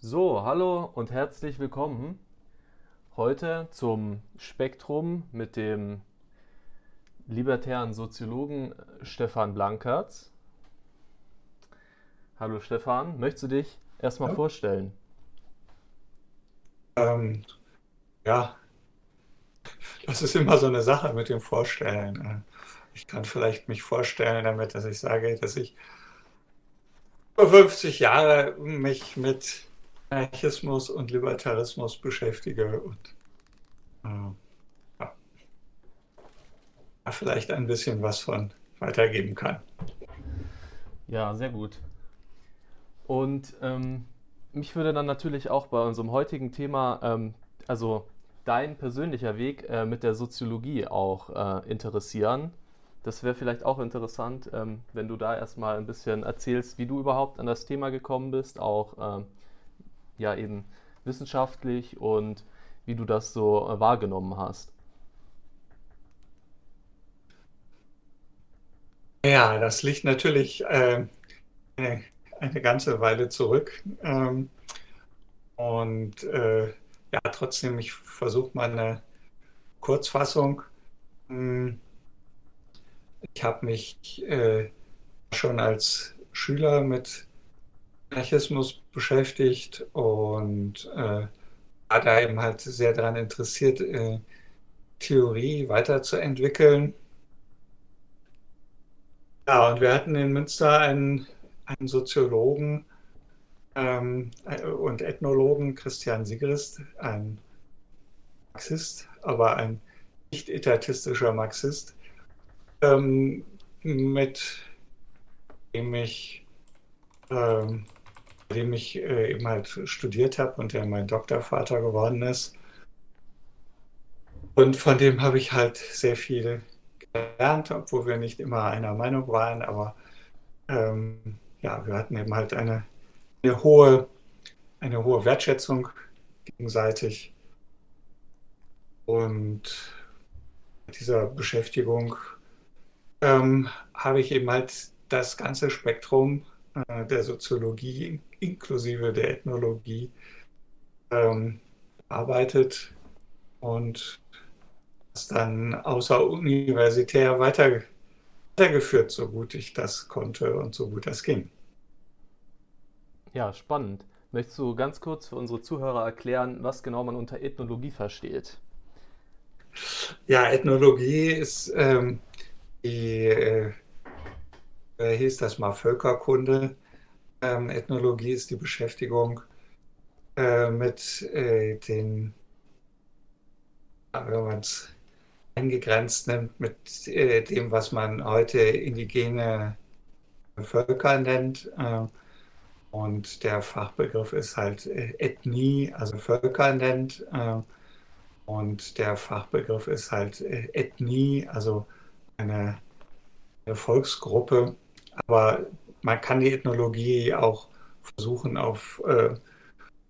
So, hallo und herzlich willkommen heute zum Spektrum mit dem libertären Soziologen Stefan Blankertz. Hallo Stefan, möchtest du dich erstmal Ja, vorstellen? ähm, ja, das ist immer so eine Sache mit dem Vorstellen. Äh, Ich kann vielleicht mich vorstellen damit, dass ich sage, dass ich über 50 Jahre mich mit Anarchismus und Libertarismus beschäftige und äh, ja, vielleicht ein bisschen was von weitergeben kann. Ja, sehr gut. Und ähm, mich würde dann natürlich auch bei unserem heutigen Thema, ähm, also dein persönlicher Weg äh, mit der Soziologie auch äh, interessieren. Das wäre vielleicht auch interessant, ähm, wenn du da erstmal ein bisschen erzählst, wie du überhaupt an das Thema gekommen bist, auch ähm, ja eben wissenschaftlich und wie du das so äh, wahrgenommen hast. Ja, das liegt natürlich äh, eine, eine ganze Weile zurück. Ähm, und äh, ja, trotzdem, ich versuche mal eine Kurzfassung. Hm, Ich habe mich äh, schon als Schüler mit Anarchismus beschäftigt und äh, war da eben halt sehr daran interessiert, äh, Theorie weiterzuentwickeln. Ja, und wir hatten in Münster einen, einen Soziologen ähm, äh, und Ethnologen, Christian Sigrist, ein Marxist, aber ein nicht etatistischer Marxist, ähm, mit dem ich, ähm, dem ich äh, eben halt studiert habe und der mein Doktorvater geworden ist. Und von dem habe ich halt sehr viel gelernt, obwohl wir nicht immer einer Meinung waren, aber ähm, ja, wir hatten eben halt eine, eine hohe, eine hohe Wertschätzung gegenseitig. Und mit dieser Beschäftigung ähm, habe ich eben halt das ganze Spektrum äh, der Soziologie inklusive der Ethnologie ähm, bearbeitet und das dann außeruniversitär weiter, weitergeführt, so gut ich das konnte und so gut das ging. Ja, spannend. Möchtest du ganz kurz für unsere Zuhörer erklären, was genau man unter Ethnologie versteht? Ja, Ethnologie ist ähm, die, äh, äh, hieß das mal Völkerkunde. Ähm, Ethnologie ist die Beschäftigung äh, mit äh, den, ja, wenn man es eingegrenzt nimmt, mit äh, dem, was man heute indigene Völker nennt. Äh, und der Fachbegriff ist halt äh, Ethnie, also Völker nennt. Äh, und der Fachbegriff ist halt äh, Ethnie, also eine, eine Volksgruppe. Aber man kann die Ethnologie auch versuchen, auf äh,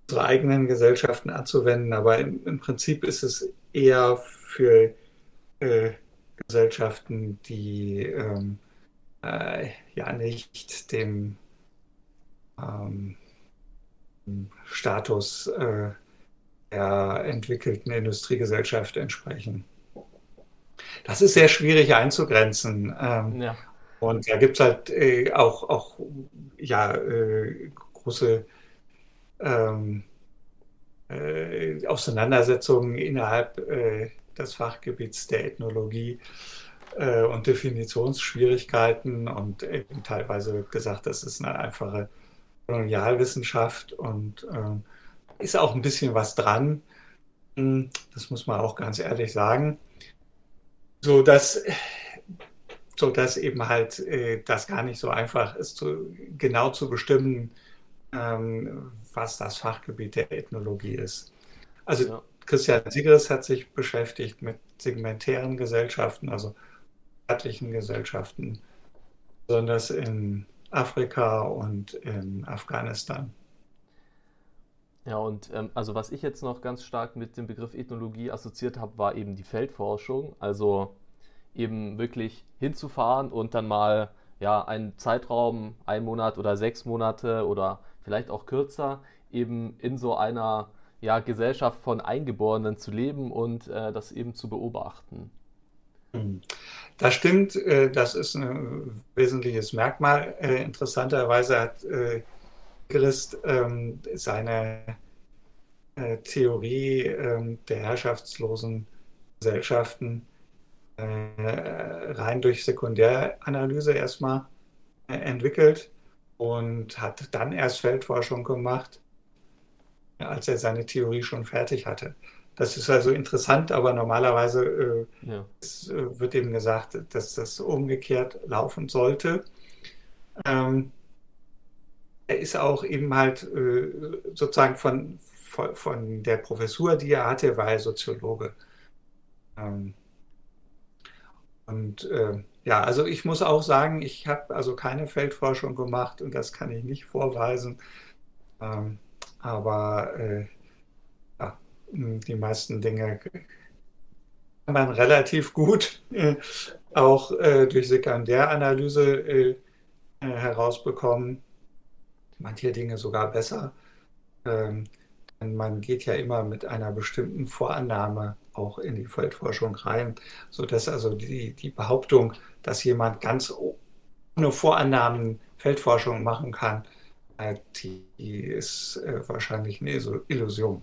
unsere eigenen Gesellschaften anzuwenden. Aber im, im Prinzip ist es eher für äh, Gesellschaften, die ähm, äh, ja nicht dem ähm, Status äh, der entwickelten Industriegesellschaft entsprechen. Das ist sehr schwierig einzugrenzen. Ähm, Ja, und da gibt es halt äh, auch, auch ja, äh, große ähm, äh, Auseinandersetzungen innerhalb äh, des Fachgebiets der Ethnologie äh, und Definitionsschwierigkeiten und teilweise wird gesagt, das ist eine einfache Kolonialwissenschaft und ähm, ist auch ein bisschen was dran. Hm, Das muss man auch ganz ehrlich sagen. So dass, so dass eben halt äh, das gar nicht so einfach ist, zu, genau zu bestimmen, ähm, was das Fachgebiet der Ethnologie ist. Also ja. Christian Sigris hat sich beschäftigt mit segmentären Gesellschaften, also staatlichen Gesellschaften, besonders in Afrika und in Afghanistan. Ja, und ähm, also was ich jetzt noch ganz stark mit dem Begriff Ethnologie assoziiert habe, war eben die Feldforschung. Also eben wirklich hinzufahren und dann mal ja, einen Zeitraum, ein Monat oder sechs Monate oder vielleicht auch kürzer, eben in so einer ja, Gesellschaft von Eingeborenen zu leben und äh, das eben zu beobachten. Hm. Das stimmt, äh, das ist ein wesentliches Merkmal. Äh, interessanterweise hat äh, Christ ähm, seine Theorie ähm, der herrschaftslosen Gesellschaften rein durch Sekundäranalyse erstmal entwickelt und hat dann erst Feldforschung gemacht, als er seine Theorie schon fertig hatte. Das ist also interessant, aber normalerweise äh, ja. es, äh, wird eben gesagt, dass das umgekehrt laufen sollte. Ähm, er ist auch eben halt äh, sozusagen von, von, von, der Professur, die er hatte, war er Soziologe. Ähm, und äh, ja, also ich muss auch sagen, ich habe also keine Feldforschung gemacht und das kann ich nicht vorweisen. Ähm, aber äh, ja, die meisten Dinge kann man relativ gut äh, auch äh, durch Sekundäranalyse äh, herausbekommen. Manche Dinge sogar besser. Ähm, man geht ja immer mit einer bestimmten Vorannahme auch in die Feldforschung rein, sodass also die, die Behauptung, dass jemand ganz ohne Vorannahmen Feldforschung machen kann, äh, die ist äh, wahrscheinlich eine Illusion.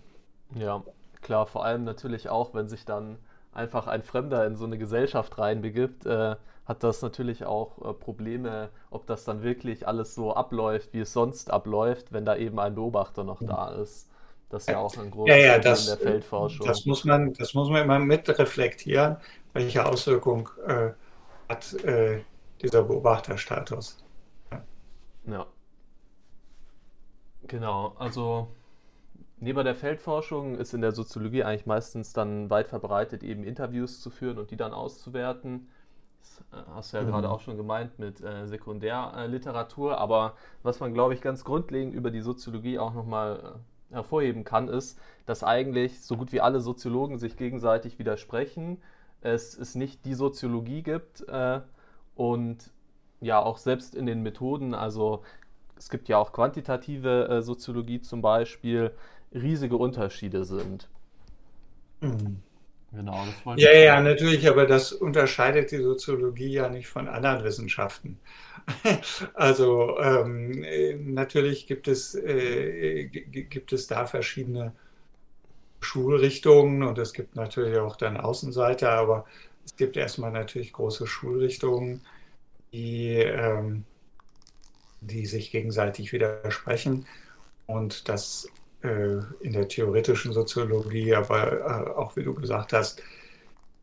Ja, klar, vor allem natürlich auch, wenn sich dann einfach ein Fremder in so eine Gesellschaft reinbegibt, äh, hat das natürlich auch äh, Probleme, ob das dann wirklich alles so abläuft, wie es sonst abläuft, wenn da eben ein Beobachter noch da ist. Das ist ja auch ein großes ja, ja, das, der Feldforschung. Das muss man, das muss man immer mit reflektieren, welche Auswirkung äh, hat äh, dieser Beobachterstatus. Ja. ja. Genau, also neben der Feldforschung ist in der Soziologie eigentlich meistens dann weit verbreitet, eben Interviews zu führen und die dann auszuwerten. Das äh, hast du ja mhm. gerade auch schon gemeint mit äh, Sekundärliteratur, aber was man, glaube ich, ganz grundlegend über die Soziologie auch nochmal äh, hervorheben kann, ist, dass eigentlich so gut wie alle Soziologen sich gegenseitig widersprechen, es, es nicht die Soziologie gibt äh, und ja auch selbst in den Methoden, also es gibt ja auch quantitative äh, Soziologie zum Beispiel, riesige Unterschiede sind. Mhm. Genau, das wollte ja, ja, natürlich, aber das unterscheidet die Soziologie ja nicht von anderen Wissenschaften. Also ähm, natürlich gibt es, äh, gibt es da verschiedene Schulrichtungen und es gibt natürlich auch dann Außenseiter, aber es gibt erstmal natürlich große Schulrichtungen, die, ähm, die sich gegenseitig widersprechen und das äh, in der theoretischen Soziologie, aber äh, auch wie du gesagt hast,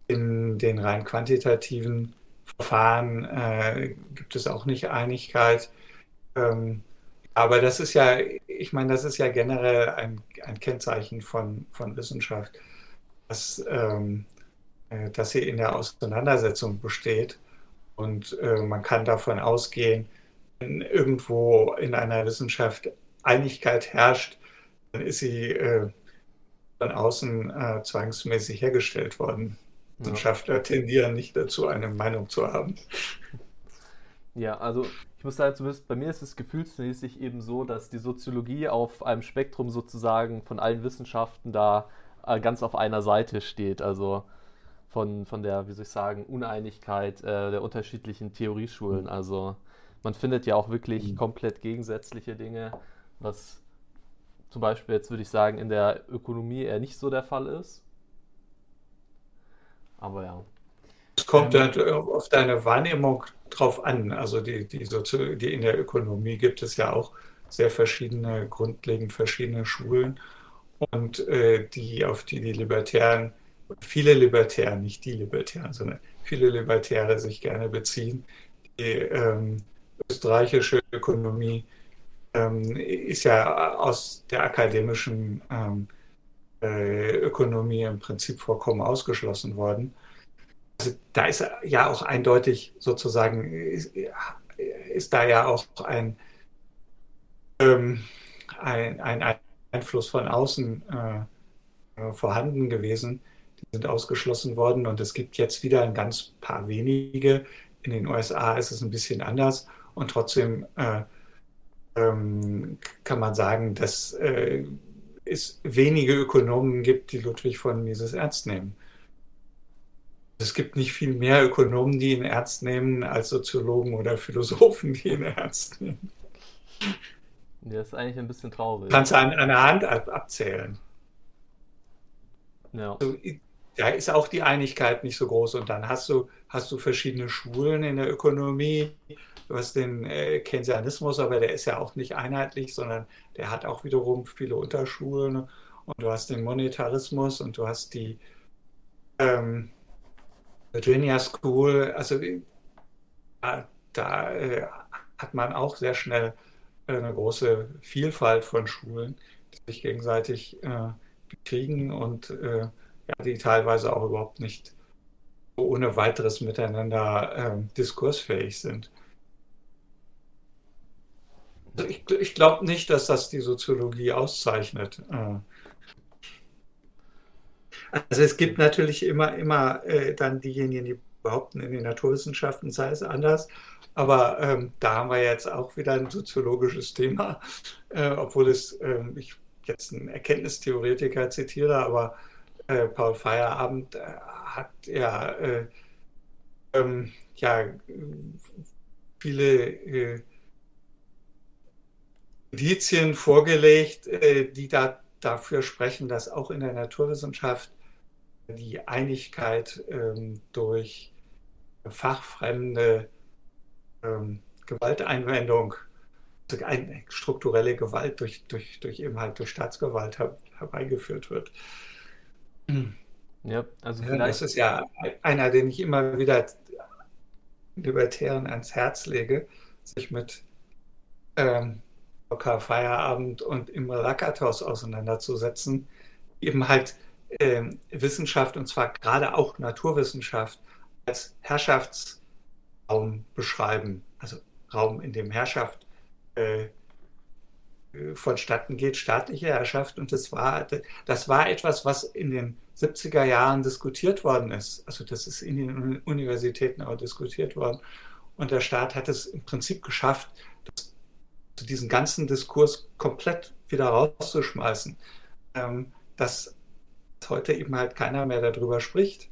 in den rein quantitativen Verfahren äh, gibt es auch nicht Einigkeit. Ähm, aber das ist ja, ich meine, das ist ja generell ein, ein Kennzeichen von, von Wissenschaft, dass, ähm, äh, dass sie in der Auseinandersetzung besteht. Und äh, man kann davon ausgehen, wenn irgendwo in einer Wissenschaft Einigkeit herrscht, dann ist sie äh, von außen äh, zwangsmäßig hergestellt worden. Wissenschaftler tendieren nicht dazu, eine Meinung zu haben. Ja, also ich muss sagen, zumindest bei mir ist es gefühlsmäßig eben so, dass die Soziologie auf einem Spektrum sozusagen von allen Wissenschaften da äh, ganz auf einer Seite steht. Also von, von der, wie soll ich sagen, Uneinigkeit äh, der unterschiedlichen Theorieschulen. Also man findet ja auch wirklich mhm. komplett gegensätzliche Dinge, was zum Beispiel jetzt würde ich sagen in der Ökonomie eher nicht so der Fall ist. Aber ja. Es kommt ähm, dann auf deine Wahrnehmung drauf an. Also die, die, Sozi die in der Ökonomie gibt es ja auch sehr verschiedene, grundlegend verschiedene Schulen und äh, die, auf die die Libertären, viele Libertären, nicht die Libertären, sondern viele Libertäre sich gerne beziehen. Die ähm, österreichische Ökonomie ähm, ist ja aus der akademischen ähm, äh, Ökonomie im Prinzip vollkommen ausgeschlossen worden. Also da ist ja auch eindeutig sozusagen, ist, ist da ja auch ein, ähm, ein, ein, Einfluss von außen äh, vorhanden gewesen. Die sind ausgeschlossen worden und es gibt jetzt wieder ein ganz paar wenige, in den USA ist es ein bisschen anders und trotzdem äh, ähm, kann man sagen, dass äh, es wenige Ökonomen gibt, die Ludwig von Mises ernst nehmen. Es gibt nicht viel mehr Ökonomen, die ihn ernst nehmen, als Soziologen oder Philosophen, die ihn ernst nehmen. Ja, ist eigentlich ein bisschen traurig. Kannst du an einer Hand ab abzählen. Ja. Also, da ist auch die Einigkeit nicht so groß. Und dann hast du, hast du verschiedene Schulen in der Ökonomie. Du hast den äh, Keynesianismus, aber der ist ja auch nicht einheitlich, sondern der hat auch wiederum viele Unterschulen. Und du hast den Monetarismus und du hast die ähm, Virginia School. Also da, da äh, hat man auch sehr schnell eine große Vielfalt von Schulen, die sich gegenseitig äh, bekriegen und äh, ja, die teilweise auch überhaupt nicht ohne weiteres miteinander äh, diskursfähig sind. Also ich, ich glaube nicht, dass das die Soziologie auszeichnet. Äh. Also es gibt natürlich immer, immer äh, dann diejenigen, die behaupten, in den Naturwissenschaften sei es anders. Aber ähm, da haben wir jetzt auch wieder ein soziologisches Thema, äh, obwohl es, äh, ich jetzt einen Erkenntnistheoretiker zitiere, aber äh, Paul Feierabend äh, hat ja, äh, ähm, ja viele Indizien vorgelegt, die da dafür sprechen, dass auch in der Naturwissenschaft die Einigkeit ähm, durch fachfremde ähm, Gewalteinwendung, also eine strukturelle Gewalt durch, durch, durch eben halt durch Staatsgewalt her, herbeigeführt wird. Ja, also ja, das ist ja einer, den ich immer wieder Libertären ans Herz lege, sich mit ähm, Feierabend und Imre Lakatos auseinanderzusetzen, eben halt ähm, Wissenschaft und zwar gerade auch Naturwissenschaft als Herrschaftsraum beschreiben, also Raum, in dem Herrschaft äh, vonstatten geht, staatliche Herrschaft. Und das war, das war etwas, was in den 70er Jahren diskutiert worden ist. Also das ist in den Universitäten auch diskutiert worden. Und der Staat hat es im Prinzip geschafft, diesen ganzen Diskurs komplett wieder rauszuschmeißen. Ähm, dass heute eben halt keiner mehr darüber spricht.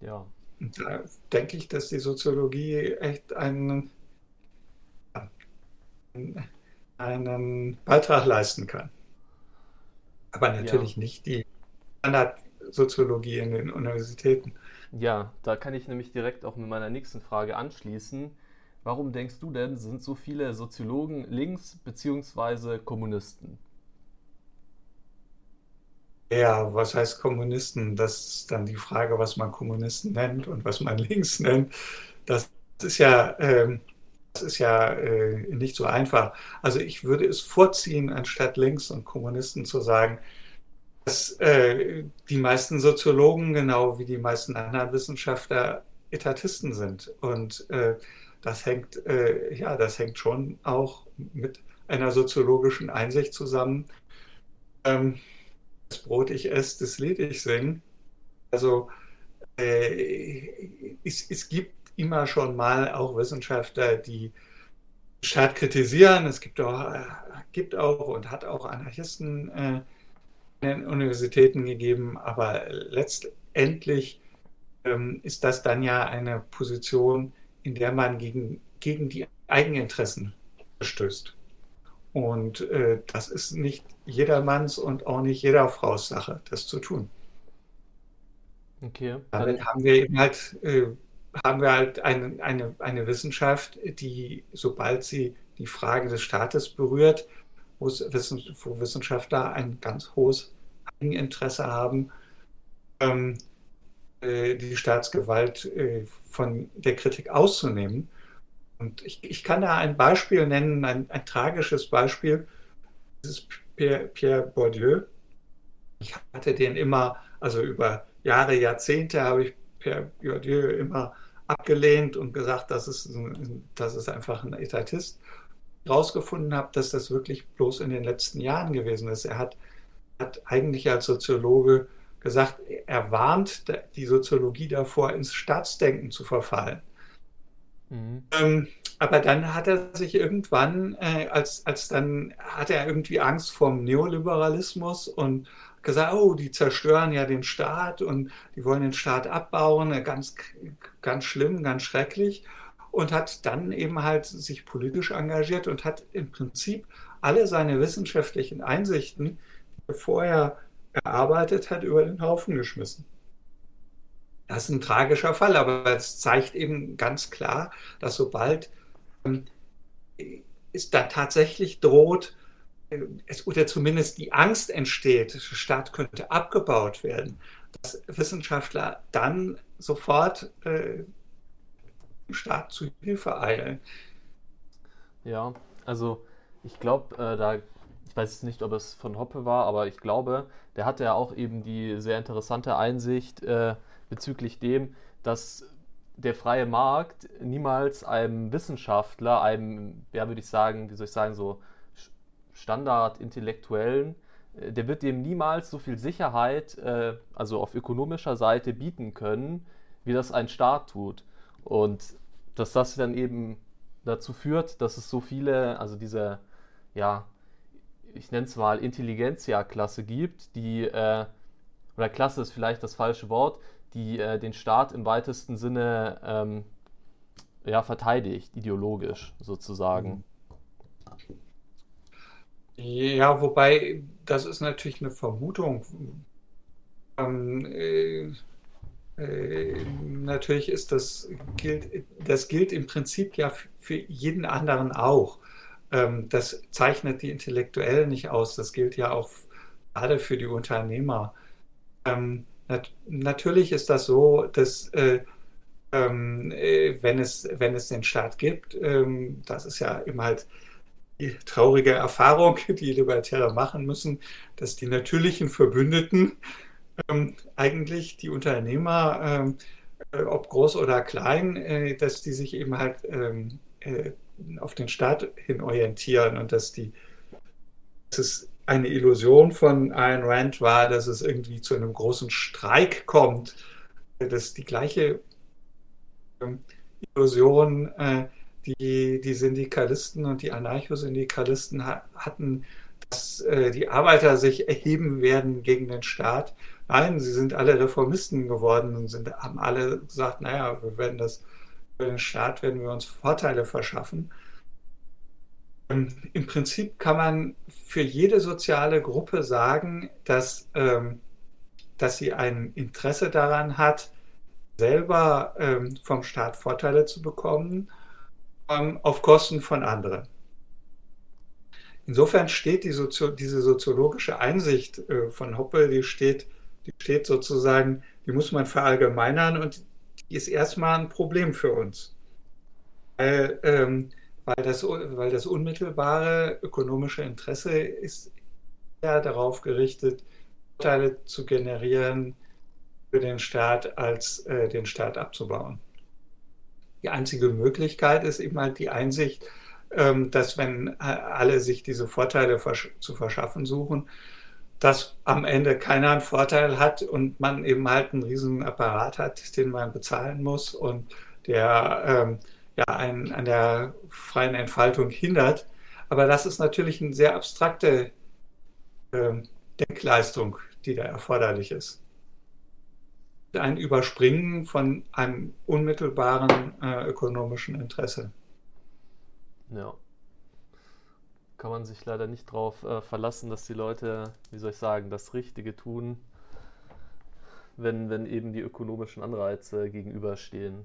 Ja. Und da denke ich, dass die Soziologie echt einen, einen Beitrag leisten kann. Aber natürlich ja. nicht die Standardsoziologie in den Universitäten. Ja, da kann ich nämlich direkt auch mit meiner nächsten Frage anschließen. Warum denkst du denn, sind so viele Soziologen links bzw. Kommunisten? Ja, was heißt Kommunisten? Das ist dann die Frage, was man Kommunisten nennt und was man links nennt. Das ist ja, ähm, das ist ja äh, nicht so einfach. Also ich würde es vorziehen, anstatt links und Kommunisten zu sagen, dass äh, die meisten Soziologen, genau wie die meisten anderen Wissenschaftler, Etatisten sind. Und äh, das hängt, äh, ja, das hängt schon auch mit einer soziologischen Einsicht zusammen. Ähm, das Brot ich esse, das Lied ich singe. Also äh, es, es, gibt immer schon mal auch Wissenschaftler, die Staat kritisieren. Es gibt auch, gibt auch und hat auch Anarchisten äh, in den Universitäten gegeben, aber letztendlich ähm, ist das dann ja eine Position, in der man gegen, gegen die Eigeninteressen stößt. Und äh, das ist nicht jedermanns und auch nicht jeder Frau's Sache, das zu tun. Okay. Damit haben wir eben halt, äh, haben wir halt eine, eine, eine Wissenschaft, die, sobald sie die Frage des Staates berührt, wo Wissenschaftler ein ganz hohes Eigeninteresse haben, ähm, äh, die Staatsgewalt äh, von der Kritik auszunehmen und ich, ich kann da ein Beispiel nennen, ein, ein tragisches Beispiel. Das ist Pierre, Pierre Bourdieu. Ich hatte den immer, also über Jahre, Jahrzehnte habe ich Pierre Bourdieu immer abgelehnt und gesagt, das ist, das ist einfach ein Etatist. Herausgefunden habe, dass das wirklich bloß in den letzten Jahren gewesen ist. Er hat, hat eigentlich als Soziologe gesagt, er warnt die Soziologie davor, ins Staatsdenken zu verfallen. Mhm. Ähm, aber dann hat er sich irgendwann, äh, als, als dann hat er irgendwie Angst vom Neoliberalismus und gesagt, oh, die zerstören ja den Staat und die wollen den Staat abbauen, äh, ganz, ganz schlimm, ganz schrecklich. Und hat dann eben halt sich politisch engagiert und hat im Prinzip alle seine wissenschaftlichen Einsichten, die er vorher erarbeitet hat, über den Haufen geschmissen. Das ist ein tragischer Fall, aber es zeigt eben ganz klar, dass sobald ähm, es da tatsächlich droht, äh, es, oder zumindest die Angst entsteht, der Staat könnte abgebaut werden, dass Wissenschaftler dann sofort äh, Staat zu Hilfe eilen. Ja, also ich glaube, äh, da, ich weiß jetzt nicht, ob es von Hoppe war, aber ich glaube, der hatte ja auch eben die sehr interessante Einsicht, äh, bezüglich dem, dass der freie Markt niemals einem Wissenschaftler, einem, ja, würde ich sagen, wie soll ich sagen, so Standard-Intellektuellen, äh, der wird dem niemals so viel Sicherheit, äh, also auf ökonomischer Seite, bieten können, wie das ein Staat tut. Und dass das dann eben dazu führt, dass es so viele, also diese, ja, ich nenne es mal Intelligenzia-Klasse gibt, die, äh, oder Klasse ist vielleicht das falsche Wort, die äh, den Staat im weitesten Sinne ähm, ja, verteidigt, ideologisch sozusagen. Ja, wobei das ist natürlich eine Vermutung. Ähm, äh, äh, natürlich ist das gilt, das gilt im Prinzip ja für jeden anderen auch. Ähm, das zeichnet die Intellektuellen nicht aus. Das gilt ja auch gerade für die Unternehmer. Ähm, Nat natürlich ist das so, dass äh, ähm, äh, wenn, es, wenn es den Staat gibt, ähm, das ist ja immer halt die traurige Erfahrung, die Libertäre machen müssen, dass die natürlichen Verbündeten ähm, eigentlich die Unternehmer, ähm, äh, ob groß oder klein, äh, dass die sich eben halt ähm, äh, auf den Staat hin orientieren und dass die dass es eine Illusion von Ayn Rand war, dass es irgendwie zu einem großen Streik kommt. Das ist die gleiche ähm, Illusion, äh, die die Syndikalisten und die Anarchosyndikalisten hatten, dass äh, die Arbeiter sich erheben werden gegen den Staat. Nein, sie sind alle Reformisten geworden und sind, haben alle gesagt, naja, wir werden das für den Staat werden wir uns Vorteile verschaffen. Ähm, Im Prinzip kann man für jede soziale Gruppe sagen, dass, ähm, dass sie ein Interesse daran hat, selber ähm, vom Staat Vorteile zu bekommen, ähm, auf Kosten von anderen. Insofern steht die Sozio diese soziologische Einsicht äh, von Hoppe, die steht, die steht sozusagen, die muss man verallgemeinern und ist erstmal ein Problem für uns. Weil, ähm, weil das, weil das unmittelbare ökonomische Interesse ist ja darauf gerichtet, Vorteile zu generieren für den Staat, als äh, den Staat abzubauen. Die einzige Möglichkeit ist eben halt die Einsicht, ähm, dass wenn alle sich diese Vorteile zu verschaffen suchen, dass am Ende keiner einen Vorteil hat und man eben halt einen riesen Apparat hat, den man bezahlen muss und der ähm, ja, einen an der freien Entfaltung hindert. Aber das ist natürlich eine sehr abstrakte äh, Denkleistung, die da erforderlich ist. Ein Überspringen von einem unmittelbaren äh, ökonomischen Interesse. Ja. Kann man sich leider nicht darauf äh, verlassen, dass die Leute, wie soll ich sagen, das Richtige tun, wenn, wenn eben die ökonomischen Anreize gegenüberstehen.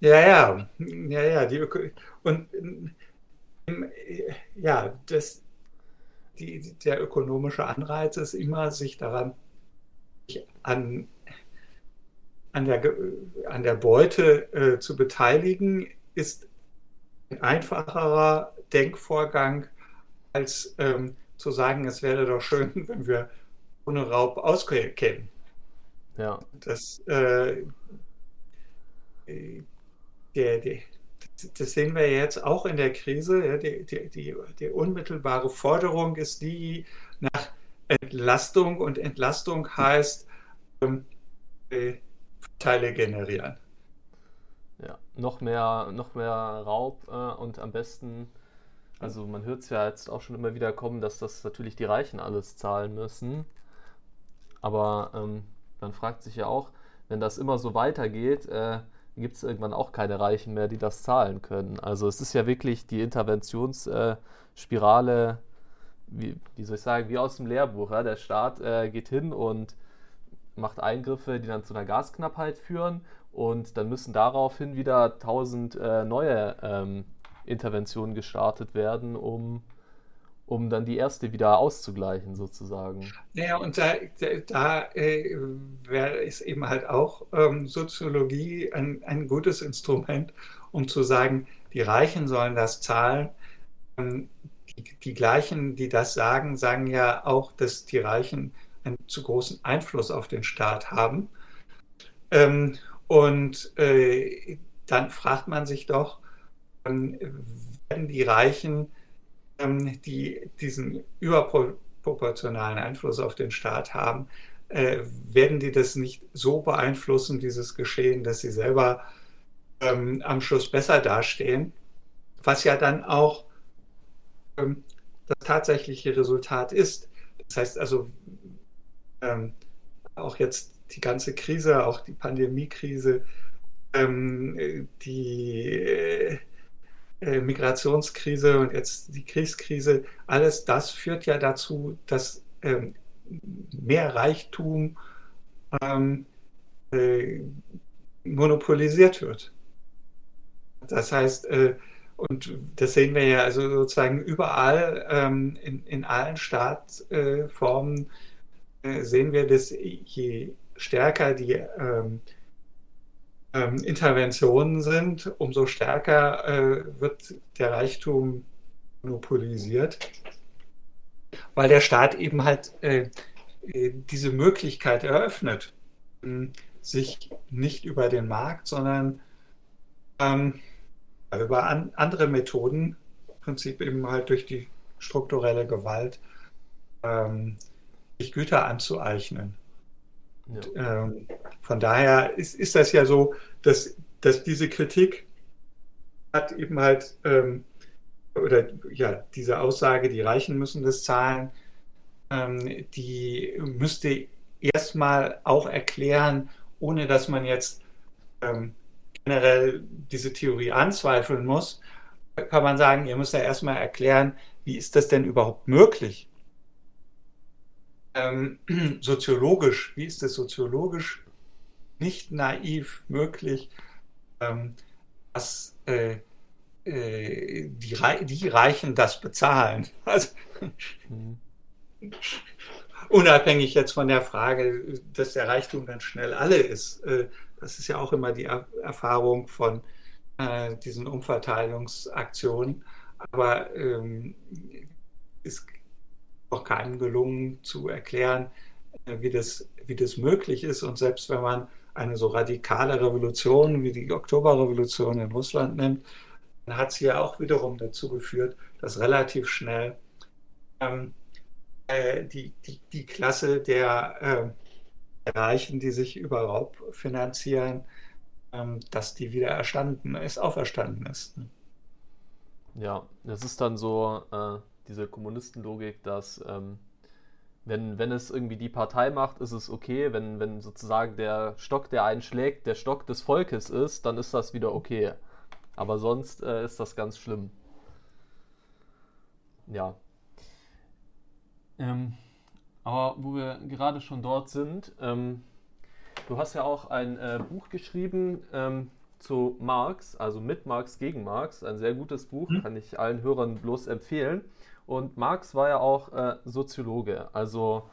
Ja, ja, ja, ja, die Öko und ja, das, die, der ökonomische Anreiz ist immer, sich daran an, an, der, an der Beute äh, zu beteiligen, ist ein einfacherer Denkvorgang, als ähm, zu sagen, es wäre doch schön, wenn wir ohne Raub auskämen. Ja. Das, äh, der, der, das sehen wir jetzt auch in der Krise. Ja, die, die, die, die, unmittelbare Forderung ist die nach Entlastung und Entlastung heißt ähm, äh, Teile generieren. Noch mehr, noch mehr Raub äh, und am besten, also man hört es ja jetzt auch schon immer wieder kommen, dass das natürlich die Reichen alles zahlen müssen. Aber ähm, man fragt sich ja auch, wenn das immer so weitergeht, äh, gibt es irgendwann auch keine Reichen mehr, die das zahlen können. Also es ist ja wirklich die Interventionsspirale, wie, wie soll ich sagen, wie aus dem Lehrbuch. Ja? Der Staat äh, geht hin und macht Eingriffe, die dann zu einer Gasknappheit führen und dann müssen daraufhin wieder tausend äh, neue ähm, Interventionen gestartet werden, um um dann die erste wieder auszugleichen, sozusagen. Naja, und da, da äh, wäre es eben halt auch ähm, Soziologie ein, ein gutes Instrument, um zu sagen, die Reichen sollen das zahlen. Ähm, die, die gleichen, die das sagen, sagen ja auch, dass die Reichen einen zu großen Einfluss auf den Staat haben. Ähm, und äh, dann fragt man sich doch, ähm, werden die Reichen ähm, die diesen überproportionalen Einfluss auf den Staat haben, äh, werden die das nicht so beeinflussen, dieses Geschehen, dass sie selber ähm, am Schluss besser dastehen, was ja dann auch ähm, das tatsächliche Resultat ist. Das heißt also, ähm, auch jetzt die ganze Krise, auch die Pandemiekrise, ähm, die äh, äh, Migrationskrise und jetzt die Kriegskrise, alles das führt ja dazu, dass ähm, mehr Reichtum ähm, äh, monopolisiert wird. Das heißt, äh, und das sehen wir ja also sozusagen überall ähm, in, in allen Staatsformen äh, sehen wir, dass je stärker die ähm, ähm, Interventionen sind, umso stärker äh, wird der Reichtum monopolisiert, weil der Staat eben halt äh, äh diese Möglichkeit eröffnet, äh, sich nicht über den Markt, sondern ähm, über an, andere Methoden, im Prinzip eben halt durch die strukturelle Gewalt, ähm, sich Güter anzueignen. Ja. Ähm, von daher ist, ist das ja so, dass, dass diese Kritik hat eben halt, ähm, oder ja, diese Aussage, die Reichen müssen das zahlen, ähm, die müsste erstmal auch erklären, ohne dass man jetzt ähm, generell diese Theorie anzweifeln muss, kann man sagen, ihr müsst ja erstmal erklären, wie ist das denn überhaupt möglich? Ähm, soziologisch, wie ist es soziologisch nicht naiv möglich, ähm, dass äh, äh, die, die, Reichen das bezahlen. Also, mhm. Unabhängig jetzt von der Frage, dass der Reichtum dann schnell alle ist. Äh, das ist ja auch immer die Erfahrung von äh, diesen Umverteilungsaktionen. Aber ähm, es auch keinem gelungen zu erklären, äh, wie das, wie das möglich ist. Und selbst wenn man eine so radikale Revolution wie die Oktoberrevolution in Russland nimmt, dann hat sie ja auch wiederum dazu geführt, dass relativ schnell ähm, äh, die, die, die Klasse der äh, Reichen, die sich über Raub finanzieren, ähm, dass die wieder erstanden ist, auferstanden ist. Ja, das ist dann so, äh, diese Kommunistenlogik, dass ähm, wenn, wenn es irgendwie die Partei macht, ist es okay. Wenn, wenn sozusagen der Stock, der einen schlägt, der Stock des Volkes ist, dann ist das wieder okay. Aber sonst äh, ist das ganz schlimm. Ja. Ähm, aber wo wir gerade schon dort sind, ähm, du hast ja auch ein äh, Buch geschrieben, ähm, zu Marx, also mit Marx gegen Marx. Ein sehr gutes Buch, mhm. kann ich allen Hörern bloß empfehlen. Und Marx war ja auch äh, Soziologe. Also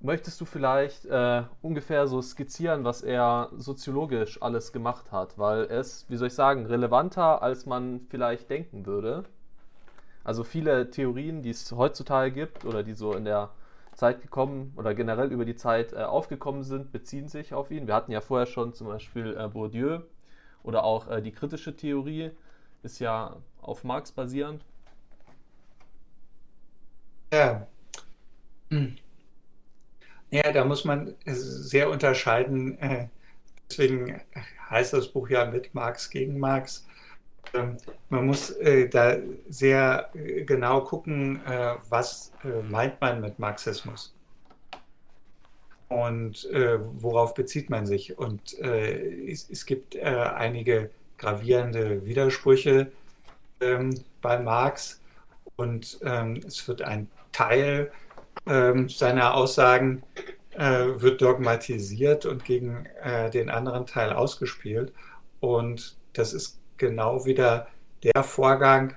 möchtest du vielleicht äh, ungefähr so skizzieren, was er soziologisch alles gemacht hat? Weil ist, wie soll ich sagen, relevanter, als man vielleicht denken würde. Also viele Theorien, die es heutzutage gibt oder die so in der Zeit gekommen oder generell über die Zeit äh, aufgekommen sind, beziehen sich auf ihn. Wir hatten ja vorher schon zum Beispiel äh, Bourdieu oder auch äh, die kritische Theorie ist ja auf Marx basierend. Ja. Hm. Ja, da muss man sehr unterscheiden. Äh, deswegen heißt das Buch ja mit Marx gegen Marx. Ähm, man muss äh, da sehr äh, genau gucken, was meint man mit Marxismus und worauf bezieht man sich. Und es, gibt einige gravierende Widersprüche ähm, bei Marx und ähm, es wird ein Teil ähm, seiner Aussagen äh, wird dogmatisiert und gegen äh, den anderen Teil ausgespielt. Und das ist genau wieder der Vorgang,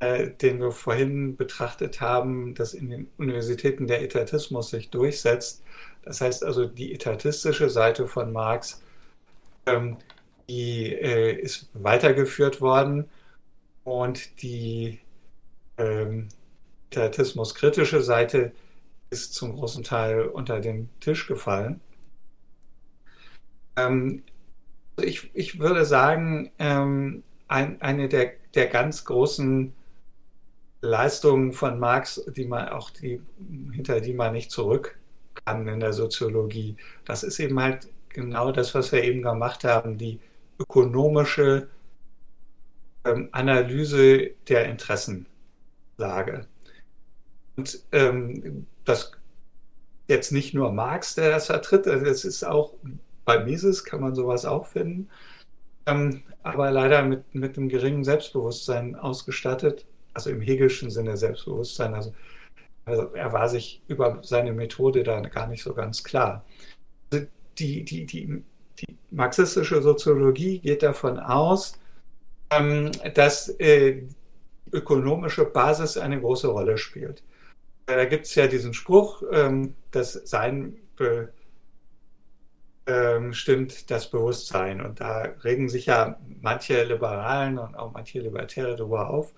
äh, den wir vorhin betrachtet haben, dass in den Universitäten der Etatismus sich durchsetzt. Das heißt also, die etatistische Seite von Marx, ähm, die äh, ist weitergeführt worden und die ähm, etatismuskritische Seite ist zum großen Teil unter den Tisch gefallen. Ähm, ich, ich würde sagen, ähm, ein, eine der, der ganz großen Leistungen von Marx, die man auch die, hinter die man nicht zurück kann in der Soziologie, das ist eben halt genau das, was wir eben gemacht haben, die ökonomische ähm, Analyse der Interessenlage. Und ähm, das jetzt nicht nur Marx, der das vertritt, also es ist auch bei Mises kann man sowas auch finden, ähm, aber leider mit, mit einem geringen Selbstbewusstsein ausgestattet, also im hegelischen Sinne Selbstbewusstsein. Also, also er war sich über seine Methode da gar nicht so ganz klar. Also die, die, die, die marxistische Soziologie geht davon aus, ähm, dass äh, ökonomische Basis eine große Rolle spielt. Da gibt es ja diesen Spruch, ähm, dass Sein bestimmt ähm, das Bewusstsein. Und da regen sich ja manche Liberalen und auch manche Libertäre darüber auf.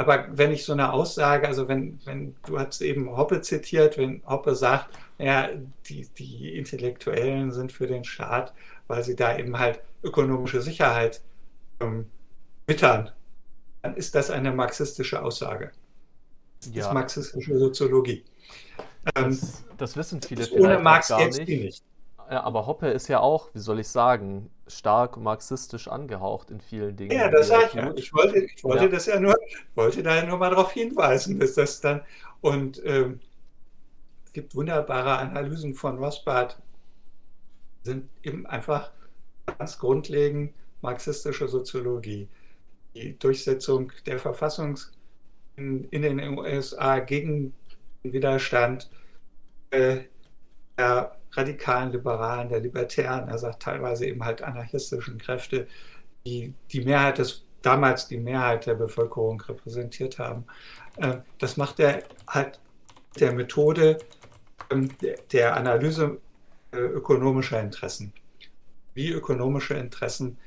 Aber wenn ich so eine Aussage, also wenn, wenn du hast eben Hoppe zitiert, wenn Hoppe sagt, ja, die, die Intellektuellen sind für den Staat, weil sie da eben halt ökonomische Sicherheit ähm, wittern, dann ist das eine marxistische Aussage. Das ja. ist marxistische Soziologie. Ähm, das, das, wissen viele vielleicht ohne Marx gar nicht. nicht. Ja, aber Hoppe ist ja auch, wie soll ich sagen, stark marxistisch angehaucht in vielen Dingen. Ja, das sage ich ja. Ich wollte, ich wollte ja. das ja nur, wollte da nur mal darauf hinweisen, dass das dann und ähm, es gibt wunderbare Analysen von Rothbard, sind eben einfach ganz grundlegend marxistische Soziologie. Die Durchsetzung der Verfassung in, in den USA gegen den Widerstand äh, der radikalen Liberalen, der Libertären, er sagt teilweise eben halt anarchistischen Kräfte, die die Mehrheit des, damals die Mehrheit der Bevölkerung repräsentiert haben. Äh, das macht er halt der Methode ähm, der Analyse äh, ökonomischer Interessen. Wie ökonomische Interessen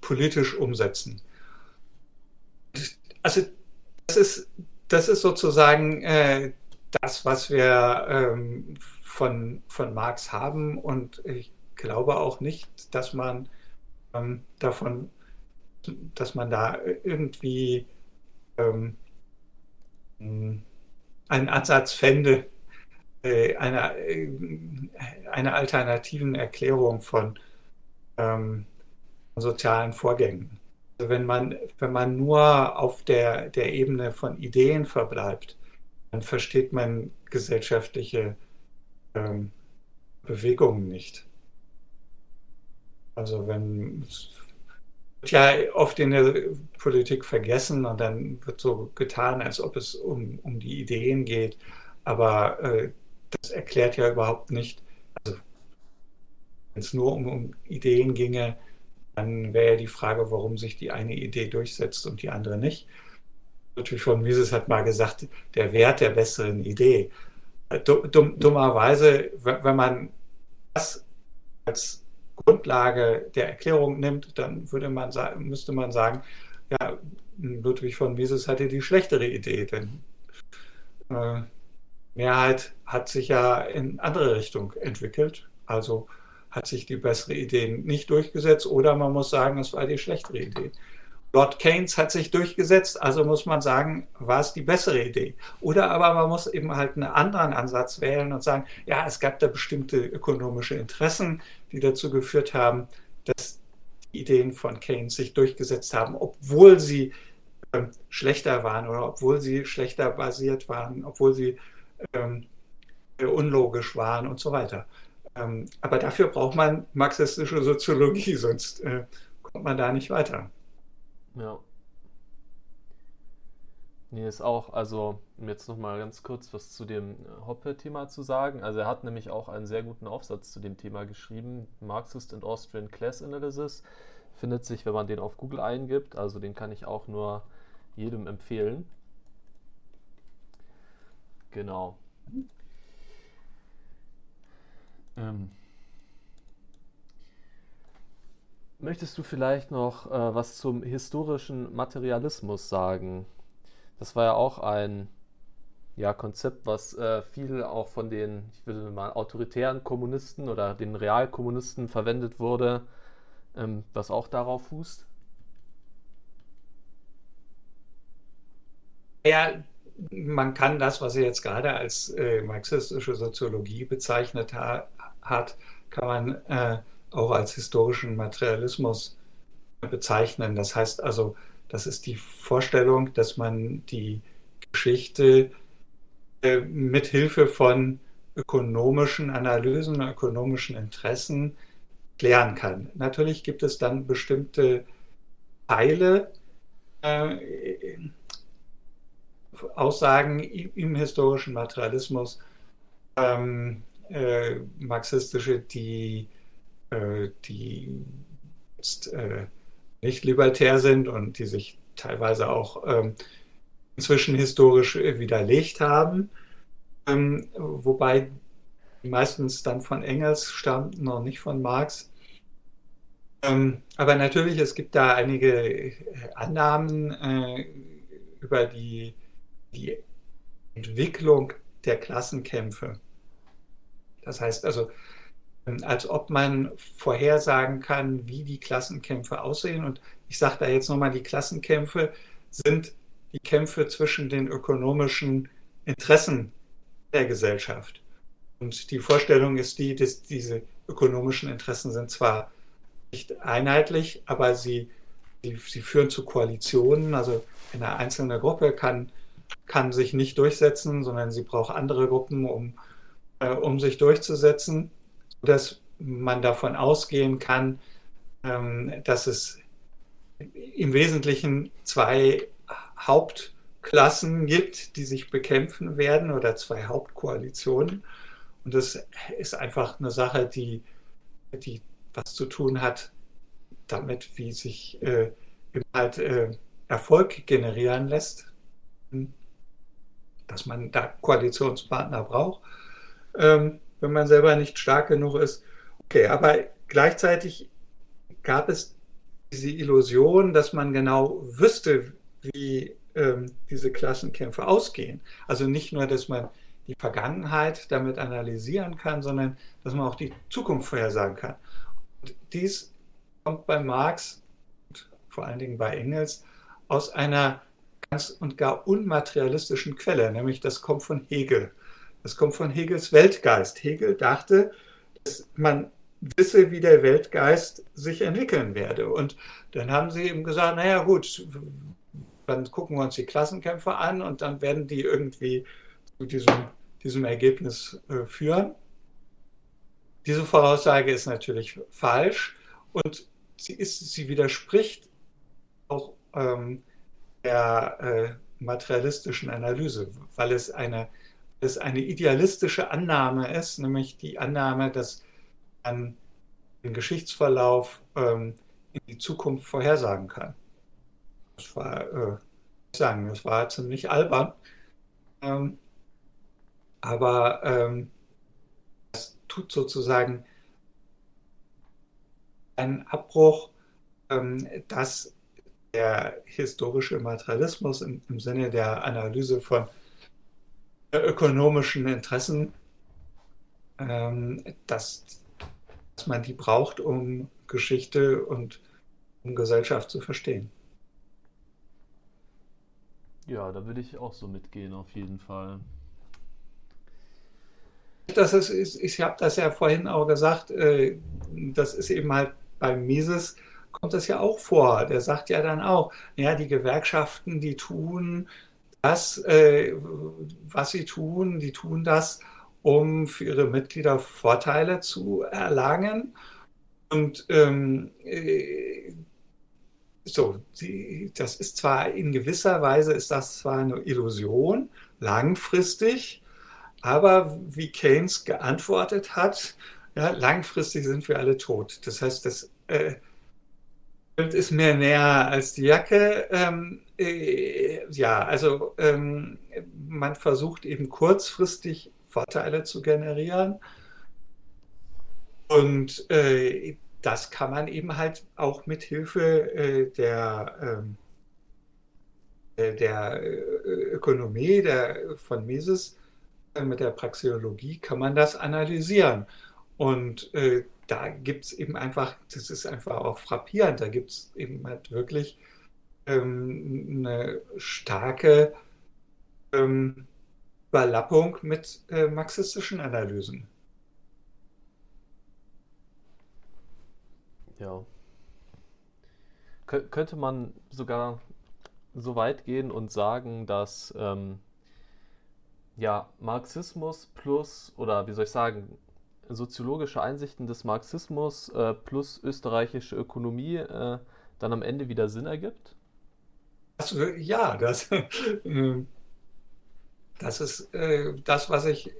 politisch umsetzen. Also das ist, das ist sozusagen äh, das, was wir ähm, von, von Marx haben. Und ich glaube auch nicht, dass man ähm, davon, dass man da irgendwie ähm, einen Ansatz fände, äh, einer, äh, einer alternativen Erklärung von ähm, sozialen Vorgängen. Also wenn man, wenn man nur auf der, der Ebene von Ideen verbleibt, dann versteht man gesellschaftliche ähm, Bewegungen nicht. Also wenn wird ja oft in der Politik vergessen und dann wird so getan, als ob es um, um die Ideen geht. Aber äh, das erklärt ja überhaupt nicht, also wenn es nur um, um Ideen ginge, dann wäre ja die Frage, warum sich die eine Idee durchsetzt und die andere nicht. Ludwig von Mises hat mal gesagt, der Wert der besseren Idee. Dumm, dummerweise, wenn man das als Grundlage der Erklärung nimmt, dann würde man sagen, müsste man sagen, ja, Ludwig von Mises hatte die schlechtere Idee, denn äh, Mehrheit hat sich ja in andere Richtung entwickelt. Also hat sich die bessere Idee nicht durchgesetzt oder man muss sagen, es war die schlechtere Idee. Lord Keynes hat sich durchgesetzt, also muss man sagen, war es die bessere Idee. Oder aber man muss eben halt einen anderen Ansatz wählen und sagen, ja, es gab da bestimmte ökonomische Interessen, die dazu geführt haben, dass die Ideen von Keynes sich durchgesetzt haben, obwohl sie ähm, schlechter waren oder obwohl sie schlechter basiert waren, obwohl sie ähm, unlogisch waren und so weiter. Ähm, aber dafür braucht man marxistische Soziologie, sonst äh, kommt man da nicht weiter. Ja. Nee, ist auch, also um jetzt nochmal ganz kurz was zu dem äh, Hoppe-Thema zu sagen. Also er hat nämlich auch einen sehr guten Aufsatz zu dem Thema geschrieben, Marxist and Austrian Class Analysis. Findet sich, wenn man den auf Google eingibt. Also den kann ich auch nur jedem empfehlen. Genau. Ähm. Möchtest du vielleicht noch äh, was zum historischen Materialismus sagen? Das war ja auch ein ja, Konzept, was äh, viel auch von den, ich würde mal, autoritären Kommunisten oder den Realkommunisten verwendet wurde, ähm, was auch darauf fußt. Ja, man kann das, was er jetzt gerade als äh, marxistische Soziologie bezeichnet ha hat, kann man äh, auch als historischen Materialismus bezeichnen. Das heißt also, das ist die Vorstellung, dass man die Geschichte äh, mit Hilfe von ökonomischen Analysen, ökonomischen Interessen klären kann. Natürlich gibt es dann bestimmte Teile, äh, Aussagen im historischen Materialismus, ähm, äh, marxistische, die äh, die jetzt äh, nicht libertär sind und die sich teilweise auch ähm, inzwischen historisch widerlegt haben, ähm, wobei die meistens dann von Engels stammten und nicht von Marx. Ähm, aber natürlich, es gibt da einige Annahmen äh, über die, die Entwicklung der Klassenkämpfe. Das heißt also, als ob man vorhersagen kann, wie die Klassenkämpfe aussehen. Und ich sage da jetzt nochmal, die Klassenkämpfe sind die Kämpfe zwischen den ökonomischen Interessen der Gesellschaft. Und die Vorstellung ist die, dass diese ökonomischen Interessen sind zwar nicht einheitlich, aber sie, sie, sie führen zu Koalitionen. Also eine einzelne Gruppe kann, kann sich nicht durchsetzen, sondern sie braucht andere Gruppen, um, um sich durchzusetzen dass man davon ausgehen kann, ähm, dass es im Wesentlichen zwei Hauptklassen gibt, die sich bekämpfen werden oder zwei Hauptkoalitionen. Und das ist einfach eine Sache, die, die was zu tun hat damit, wie sich äh, halt äh, Erfolg generieren lässt, dass man da Koalitionspartner braucht. Ähm, wenn man selber nicht stark genug ist. Okay, aber gleichzeitig gab es diese Illusion, dass man genau wüsste, wie ähm, diese Klassenkämpfe ausgehen. Also nicht nur, dass man die Vergangenheit damit analysieren kann, sondern dass man auch die Zukunft vorhersagen kann. Und dies kommt bei Marx und vor allen Dingen bei Engels aus einer ganz und gar unmaterialistischen Quelle, nämlich das kommt von Hegel. Das kommt von Hegels Weltgeist. Hegel dachte, dass man wisse, wie der Weltgeist sich entwickeln werde. Und dann haben sie ihm gesagt, naja gut, dann gucken wir uns die Klassenkämpfe an und dann werden die irgendwie zu diesem, diesem Ergebnis äh, führen. Diese Voraussage ist natürlich falsch und sie, ist, sie widerspricht auch ähm, der äh, materialistischen Analyse, weil es eine es eine idealistische Annahme ist, nämlich die Annahme, dass man den Geschichtsverlauf ähm, in die Zukunft vorhersagen kann. Das war, äh, sagen, das war ziemlich albern. Ähm, aber ähm, das tut sozusagen einen Abbruch, ähm, dass der historische Materialismus im, im Sinne der Analyse von ökonomischen Interessen, ähm, dass, dass man die braucht, um Geschichte und um Gesellschaft zu verstehen. Ja, da würde ich auch so mitgehen, auf jeden Fall. Das ist, ich, ich habe das ja vorhin auch gesagt, äh, das ist eben halt beim Mises kommt das ja auch vor. Der sagt ja dann auch, ja, die Gewerkschaften, die tun das, äh, was sie tun, die tun das, um für ihre Mitglieder Vorteile zu erlangen. Und ähm, äh, so, die, das ist zwar in gewisser Weise ist das zwar eine Illusion, langfristig, aber wie Keynes geantwortet hat, ja, langfristig sind wir alle tot. Das heißt, das äh, ist mir näher als die Jacke. Ähm, äh, ja, also ähm, man versucht eben kurzfristig Vorteile zu generieren. Und äh, das kann man eben halt auch mit Hilfe äh, der, ähm, äh, der äh, Ökonomie der, von Mises, äh, mit der Praxeologie, kann man das analysieren. Und da gibt es eben einfach, das ist einfach auch frappierend, da gibt es eben halt wirklich ähm, eine starke ähm, Überlappung mit äh, marxistischen Analysen. Ja. Kö könnte man sogar so weit gehen und sagen, dass ähm, ja, Marxismus plus, oder wie soll ich sagen, soziologische Einsichten des Marxismus äh, plus österreichische Ökonomie äh, dann am Ende wieder Sinn ergibt? Das, ja, das, ähm, das ist äh, das, was ich,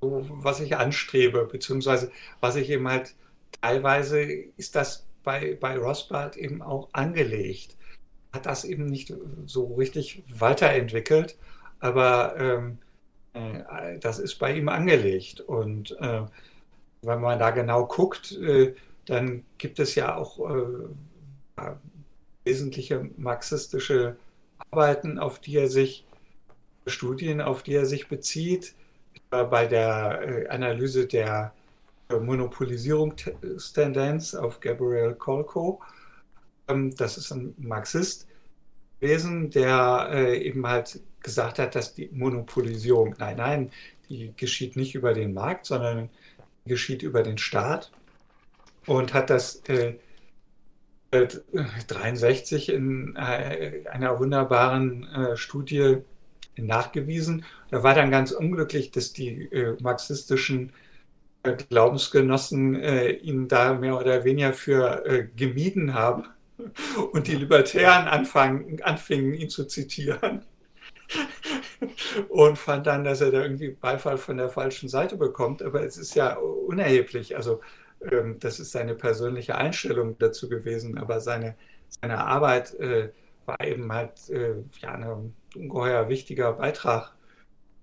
was ich anstrebe, beziehungsweise was ich eben halt teilweise ist das bei, bei Rothbard eben auch angelegt. Hat das eben nicht so richtig weiterentwickelt, aber ähm, äh, das ist bei ihm angelegt. Und äh, wenn man da genau guckt, äh, dann gibt es ja auch äh, wesentliche marxistische Arbeiten, auf die er sich, Studien, auf die er sich bezieht, bei der äh, Analyse der Monopolisierungstendenz auf Gabriel Kolko. Ähm, das ist ein Marxist gewesen, der äh, eben halt gesagt hat, dass die Monopolisierung, nein, nein, die geschieht nicht über den Markt, sondern geschieht über den Staat und hat das äh, 63 in äh, einer wunderbaren äh, Studie nachgewiesen. Da war dann ganz unglücklich, dass die äh, marxistischen äh, Glaubensgenossen äh, ihn da mehr oder weniger für äh, gemieden haben und die Libertären anfangen, anfingen, ihn zu zitieren und fand dann, dass er da irgendwie Beifall von der falschen Seite bekommt. Aber es ist ja unerheblich. Also ähm, das ist seine persönliche Einstellung dazu gewesen. Aber seine, seine Arbeit äh, war eben halt äh, ja, ein ungeheuer wichtiger Beitrag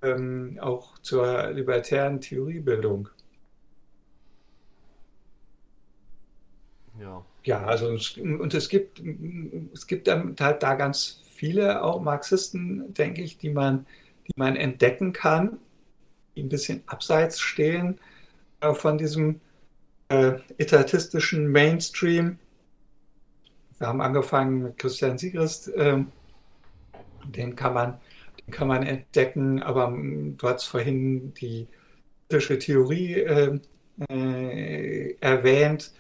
ähm, auch zur libertären Theoriebildung. Ja. Ja, also und es gibt, es gibt halt da ganz viele auch Marxisten, denke ich, die man, die man entdecken kann, die ein bisschen abseits stehen äh, von diesem äh, etatistischen Mainstream. Wir haben angefangen mit Christian Siegrist, äh, den kann man, den kann man entdecken, aber ähm, du hast vorhin die kritische Theorie äh, äh, erwähnt,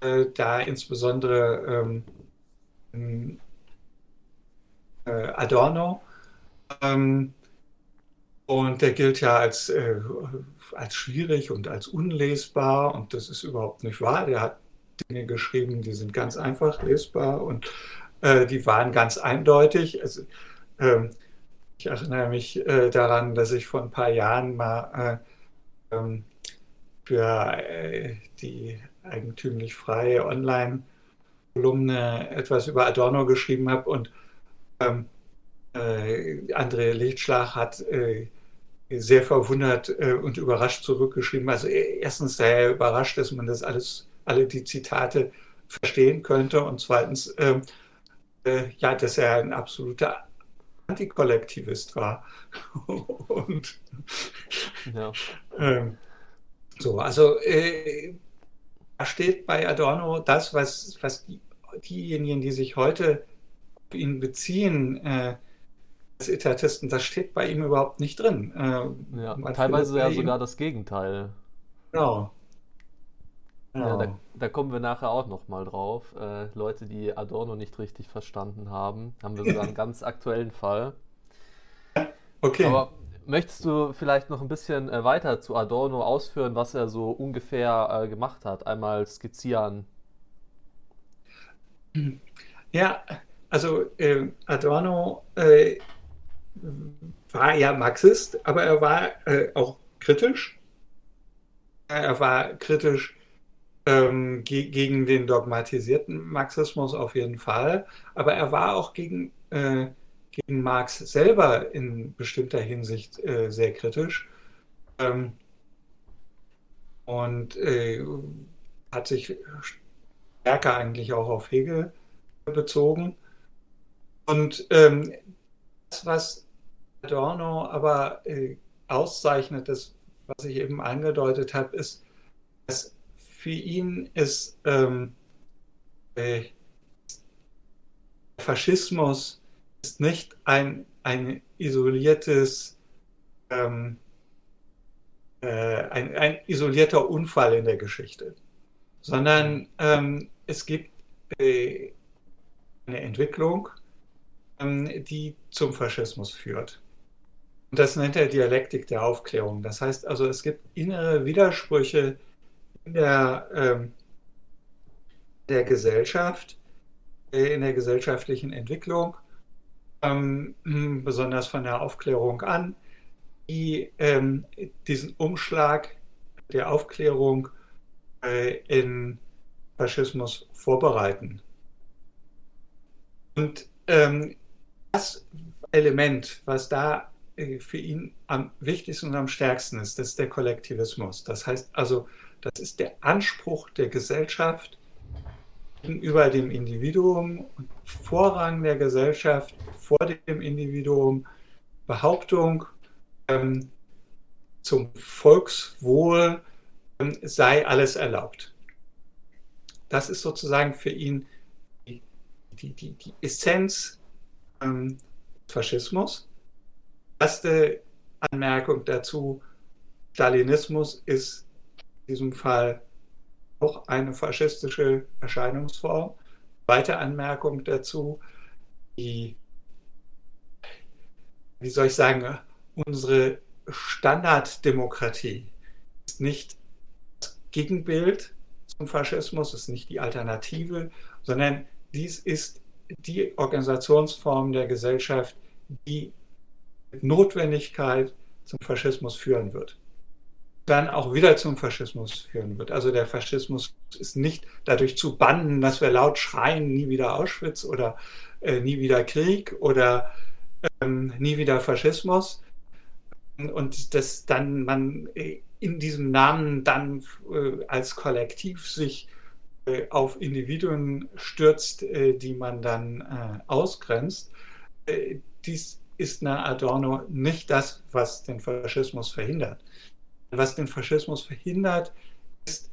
äh, da insbesondere ähm, äh, Adorno. Ähm, und der gilt ja als, äh, als schwierig und als unlesbar und das ist überhaupt nicht wahr. Der hat Dinge geschrieben, die sind ganz einfach lesbar und äh, die waren ganz eindeutig. Also, ähm, ich erinnere mich äh, daran, dass ich vor ein paar Jahren mal äh, ähm, für äh, die eigentümlich freie Online-Kolumne etwas über Adorno geschrieben habe und ähm, äh, André Lichtschlag hat äh, sehr verwundert äh, und überrascht zurückgeschrieben. Also erstens sei er überrascht, dass man das alles, alle die Zitate verstehen könnte und zweitens, ähm, äh, ja, dass er ein absoluter Antikollektivist war. und ja. ähm, so, also äh, da steht bei Adorno das, was, was die, diejenigen, die sich heute ihn beziehen, äh, des Etatisten, das steht bei ihm überhaupt nicht drin. Äh, ja, teilweise ja sogar das Gegenteil. Genau. genau. Ja, da, da, kommen wir nachher auch nochmal drauf. Äh, Leute, die Adorno nicht richtig verstanden haben, haben wir sogar einen ganz aktuellen Fall. Okay. Aber möchtest du vielleicht noch ein bisschen äh, weiter zu Adorno ausführen, was er so ungefähr äh, gemacht hat? Einmal skizzieren. Ja, also äh, Adorno äh, war ja Marxist, aber er war äh, auch kritisch. Er war kritisch ähm, ge gegen den dogmatisierten Marxismus auf jeden Fall, aber er war auch gegen, äh, gegen Marx selber in bestimmter Hinsicht äh, sehr kritisch ähm, und äh, hat sich stärker eigentlich auch auf Hegel bezogen. Und ähm, das, was Adorno aber äh, auszeichnet, das, was ich eben angedeutet habe, ist, dass für ihn ist ähm, äh, Faschismus ist nicht ein, ein isoliertes, ähm, äh, ein, ein, isolierter Unfall in der Geschichte, sondern ähm, es gibt äh, eine Entwicklung, die zum Faschismus führt. Und das nennt er Dialektik der Aufklärung. Das heißt also, es gibt innere Widersprüche in der, ähm, der Gesellschaft, äh, in der gesellschaftlichen Entwicklung, ähm, besonders von der Aufklärung an, die ähm, diesen Umschlag der Aufklärung äh, in Faschismus vorbereiten. Und ähm, das Element, was da äh, für ihn am wichtigsten und am stärksten ist, das ist der Kollektivismus. Das heißt also, das ist der Anspruch der Gesellschaft gegenüber dem Individuum, Vorrang der Gesellschaft vor dem Individuum, Behauptung ähm, zum Volkswohl ähm, sei alles erlaubt. Das ist sozusagen für ihn die, die, die, die Essenz ähm, Faschismus. Erste Anmerkung dazu, Stalinismus ist in diesem Fall auch eine faschistische Erscheinungsform. Zweite Anmerkung dazu, die, wie soll ich sagen, unsere Standarddemokratie ist nicht das Gegenbild zum Faschismus, ist nicht die Alternative, sondern dies ist die Organisationsform der Gesellschaft, die mit Notwendigkeit zum Faschismus führen wird. Dann auch wieder zum Faschismus führen wird. Also der Faschismus ist nicht dadurch zu bannen, dass wir laut schreien, nie wieder Auschwitz oder äh, nie wieder Krieg oder ähm, nie wieder Faschismus. Und dass dann man in diesem Namen dann äh, als Kollektiv sich äh, auf Individuen stürzt, äh, die man dann äh, ausgrenzt. dies ist nach Adorno nicht das, was den Faschismus verhindert. Was den Faschismus verhindert, ist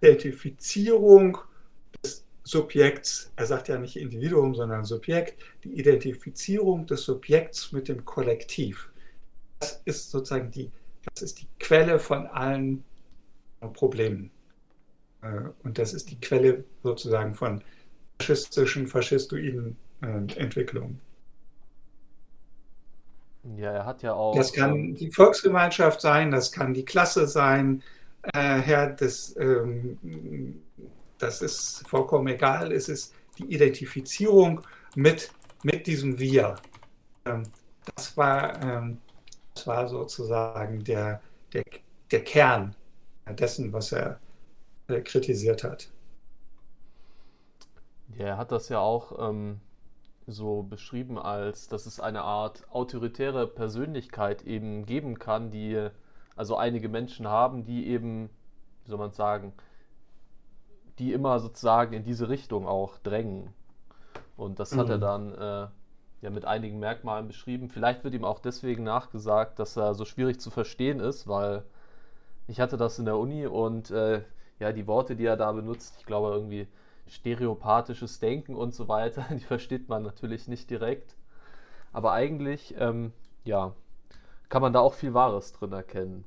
die Identifizierung des Subjekts, er sagt ja nicht Individuum, sondern Subjekt, die Identifizierung des Subjekts mit dem Kollektiv. Das ist sozusagen die das ist die Quelle von allen Problemen. Äh, und das ist die Quelle sozusagen von faschistischen, faschistoiden äh, Entwicklungen. Ja, er hat ja auch. Das kann die Volksgemeinschaft sein, das kann die Klasse sein. Äh, Herr, das, ähm, das ist vollkommen egal. Es ist die Identifizierung mit, mit diesem Wir. Ähm, das war ähm, das war sozusagen der, der, der Kern dessen, was er äh, kritisiert hat. Ja, er hat das ja auch ähm, so beschrieben, als dass es eine Art autoritäre Persönlichkeit eben geben kann, die also einige Menschen haben, die eben, wie soll man sagen, die immer sozusagen in diese Richtung auch drängen. Und das hat er mhm. dann äh, ja mit einigen Merkmalen beschrieben. Vielleicht wird ihm auch deswegen nachgesagt, dass er so schwierig zu verstehen ist, weil ich hatte das in der Uni und äh, ja, die Worte, die er da benutzt, ich glaube irgendwie stereopathisches Denken und so weiter, die versteht man natürlich nicht direkt. Aber eigentlich, ähm, ja, kann man da auch viel Wahres drin erkennen.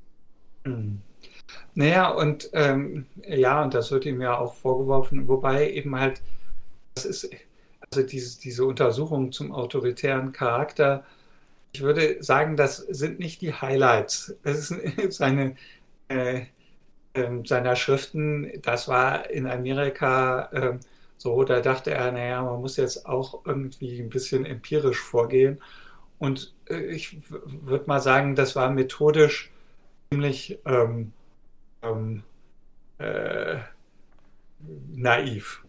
Naja, und ähm, ja, und das wird ihm ja auch vorgeworfen, wobei eben halt, das ist, also diese, diese Untersuchung zum autoritären Charakter, ich würde sagen, das sind nicht die Highlights. Das ist seine, äh, äh, seiner Schriften, das war in Amerika äh, so, da dachte er, naja, man muss jetzt auch irgendwie ein bisschen empirisch vorgehen. Und äh, ich würde mal sagen, das war methodisch ziemlich ähm, ähm, äh, naiv.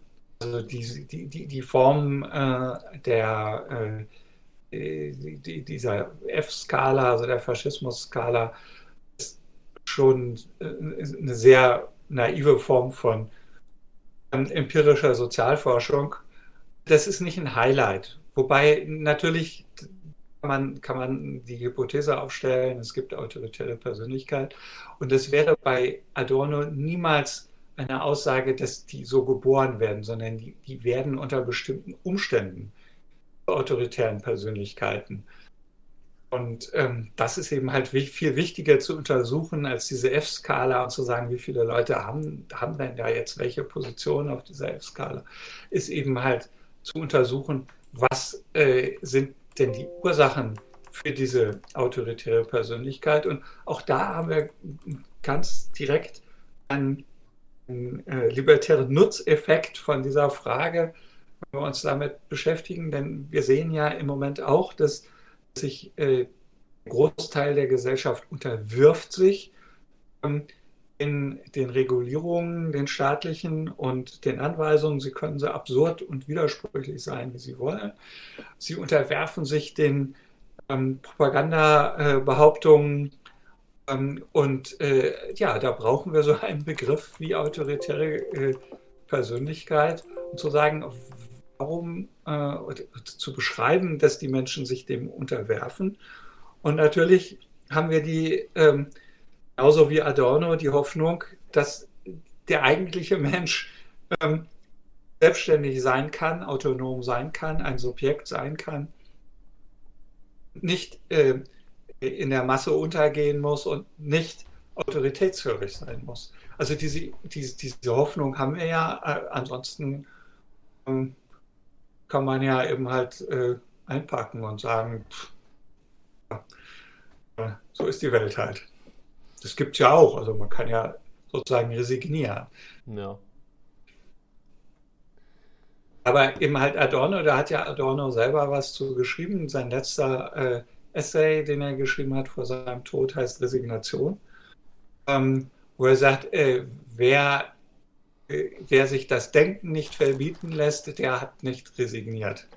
Also die, die, die, die Form äh, der, äh, die, dieser F-Skala, also der Faschismus-Skala, ist schon äh, eine sehr naive Form von ähm, empirischer Sozialforschung. Das ist nicht ein Highlight. Wobei natürlich kann man, kann man die Hypothese aufstellen, es gibt autoritäre Persönlichkeit. Und es wäre bei Adorno niemals eine Aussage, dass die so geboren werden, sondern die, die werden unter bestimmten Umständen autoritären Persönlichkeiten. Und ähm, das ist eben halt viel wichtiger zu untersuchen als diese F-Skala und zu sagen, wie viele Leute haben, haben denn da jetzt welche Position auf dieser F-Skala, ist eben halt zu untersuchen, was äh, sind denn die Ursachen für diese autoritäre Persönlichkeit. Und auch da haben wir ganz direkt einen, einen äh, libertären Nutzeffekt von dieser Frage, wenn wir uns damit beschäftigen. Denn wir sehen ja im Moment auch, dass sich äh, Großteil der Gesellschaft unterwirft sich ähm, in den Regulierungen, den staatlichen und den Anweisungen. Sie können so absurd und widersprüchlich sein, wie sie wollen. Sie unterwerfen sich den ähm, Propagandabehauptungen. Äh, ähm, und äh, ja, da brauchen wir so einen Begriff wie autoritäre äh, Persönlichkeit, um zu sagen, warum äh, zu beschreiben, dass die Menschen sich dem unterwerfen. Und natürlich haben wir die ähm, genauso wie Adorno die Hoffnung, dass der eigentliche Mensch ähm, selbstständig sein kann, autonom sein kann, ein Subjekt sein kann, nicht äh, in der Masse untergehen muss und nicht autoritätshörig sein muss. Also diese, diese, diese Hoffnung haben wir ja, äh, ansonsten ähm, kann man ja eben halt äh, einpacken und sagen, pff, ja, so ist die Welt halt. Das gibt es ja auch. Also man kann ja sozusagen resignieren. Ja. Aber eben halt Adorno, da hat ja Adorno selber was zu geschrieben. Sein letzter äh, Essay, den er geschrieben hat vor seinem Tod, heißt Resignation. Ähm, wo er sagt, äh, wer, äh, wer sich das Denken nicht verbieten lässt, der hat nicht resigniert.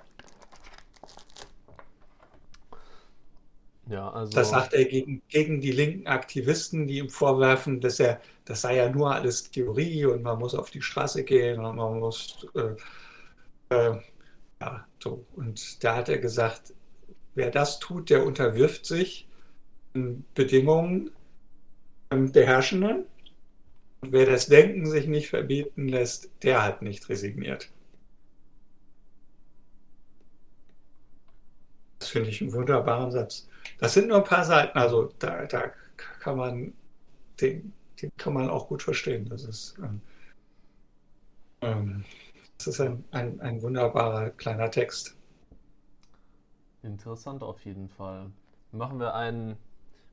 Ja, also das sagt er gegen, gegen die linken Aktivisten, die ihm vorwerfen, dass er, das sei ja nur alles Theorie und man muss auf die Straße gehen und man muss, äh, äh, ja, so. Und da hat er gesagt, wer das tut, der unterwirft sich Bedingungen der Herrschenden. Und wer das Denken sich nicht verbieten lässt, der hat nicht resigniert. Das finde ich einen wunderbaren Satz. Das sind nur ein paar Seiten, also da, da kann man den, den kann man auch gut verstehen. Das ist, ähm, ähm, das ist ein, ein, ein wunderbarer kleiner Text. Interessant auf jeden Fall. Machen wir ein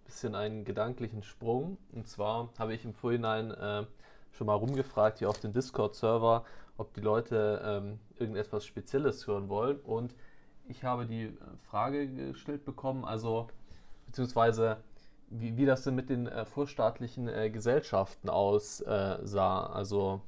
bisschen einen gedanklichen Sprung. Und zwar habe ich im Vorhinein äh, schon mal rumgefragt hier auf dem Discord-Server, ob die Leute ähm, irgendetwas Spezielles hören wollen. Und ich habe die äh, Frage gestellt bekommen, also beziehungsweise wie, wie das denn mit den äh, vorstaatlichen äh, Gesellschaften aussah. Äh, also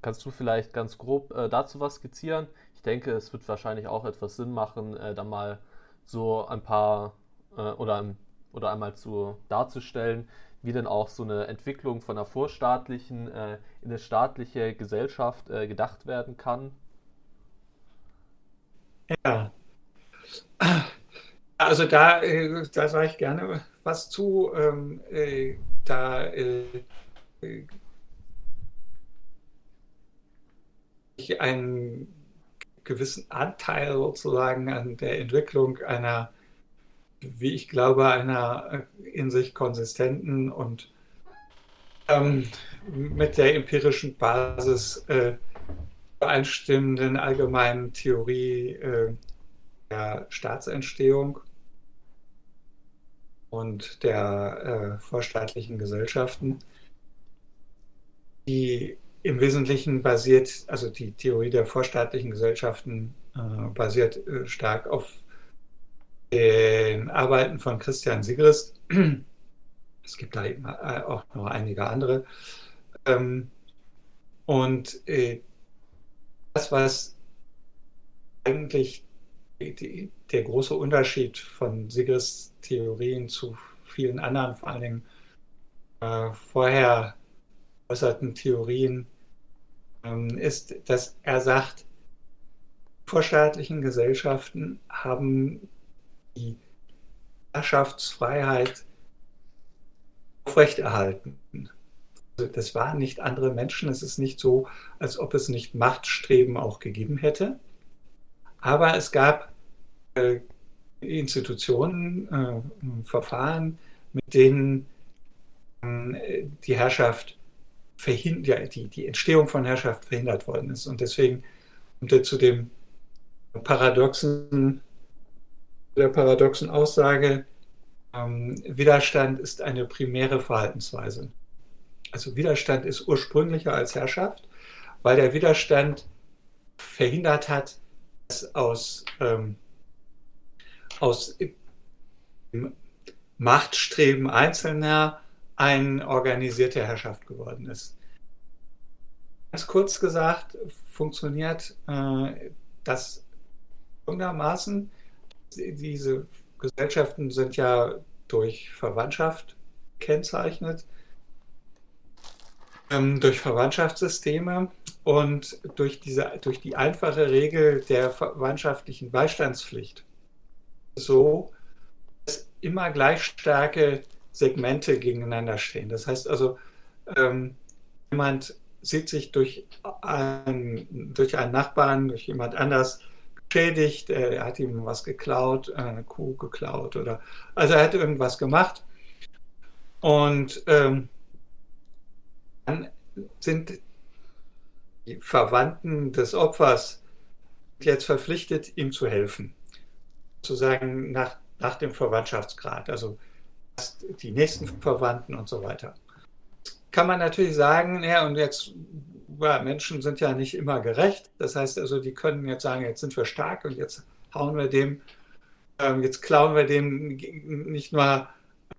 kannst du vielleicht ganz grob äh, dazu was skizzieren? Ich denke, es wird wahrscheinlich auch etwas Sinn machen, äh, da mal so ein paar oder, oder einmal zu darzustellen, wie denn auch so eine Entwicklung von einer vorstaatlichen in eine staatliche Gesellschaft gedacht werden kann. Ja. Also da, äh, da sage ich gerne was zu. Ähm, äh, da äh, einen gewissen Anteil sozusagen an der Entwicklung einer, wie ich glaube, einer in sich konsistenten und ähm, mit der empirischen Basis äh, übereinstimmenden allgemeinen Theorie äh, der Staatsentstehung und der äh, vorstaatlichen Gesellschaften, die im Wesentlichen basiert, also die Theorie der vorstaatlichen Gesellschaften äh, basiert äh, stark auf den Arbeiten von Christian Sigrist. Es gibt da eben äh, auch noch einige andere. Ähm, und äh, das, was eigentlich die, der große Unterschied von Sigrists Theorien zu vielen anderen, vor allen Dingen äh, vorher äußerten Theorien, ist, dass er sagt, vorstaatlichen Gesellschaften haben die Herrschaftsfreiheit aufrechterhalten. Also das waren nicht andere Menschen. Es ist nicht so, als ob es nicht Machtstreben auch gegeben hätte. Aber es gab äh, Institutionen, äh, Verfahren, mit denen äh, die Herrschaft verhindert, die, die Entstehung von Herrschaft verhindert worden ist. Und deswegen kommt er zu dem paradoxen, der paradoxen Aussage, ähm, Widerstand ist eine primäre Verhaltensweise. Also Widerstand ist ursprünglicher als Herrschaft, weil der Widerstand verhindert hat, dass aus, ähm, aus Machtstreben Einzelner eine organisierte Herrschaft geworden ist. Ganz kurz gesagt, funktioniert äh, das folgendermaßen. Diese Gesellschaften sind ja durch Verwandtschaft kennzeichnet, ähm, durch Verwandtschaftssysteme und durch, diese, durch die einfache Regel der verwandtschaftlichen Beistandspflicht. So, dass immer gleich starke Segmente gegeneinander stehen. Das heißt also, ähm, jemand sieht sich durch, ein, durch einen Nachbarn, durch jemand anders geschädigt, er hat ihm was geklaut, eine Kuh geklaut oder also er hat irgendwas gemacht. Und ähm, dann sind die Verwandten des Opfers jetzt verpflichtet, ihm zu helfen. Sozusagen nach, nach dem Verwandtschaftsgrad, also die nächsten Verwandten und so weiter. Kann man natürlich sagen, ja, und jetzt ja, Menschen sind ja nicht immer gerecht. Das heißt also, die können jetzt sagen, jetzt sind wir stark und jetzt hauen wir dem, ähm, jetzt klauen wir dem nicht nur,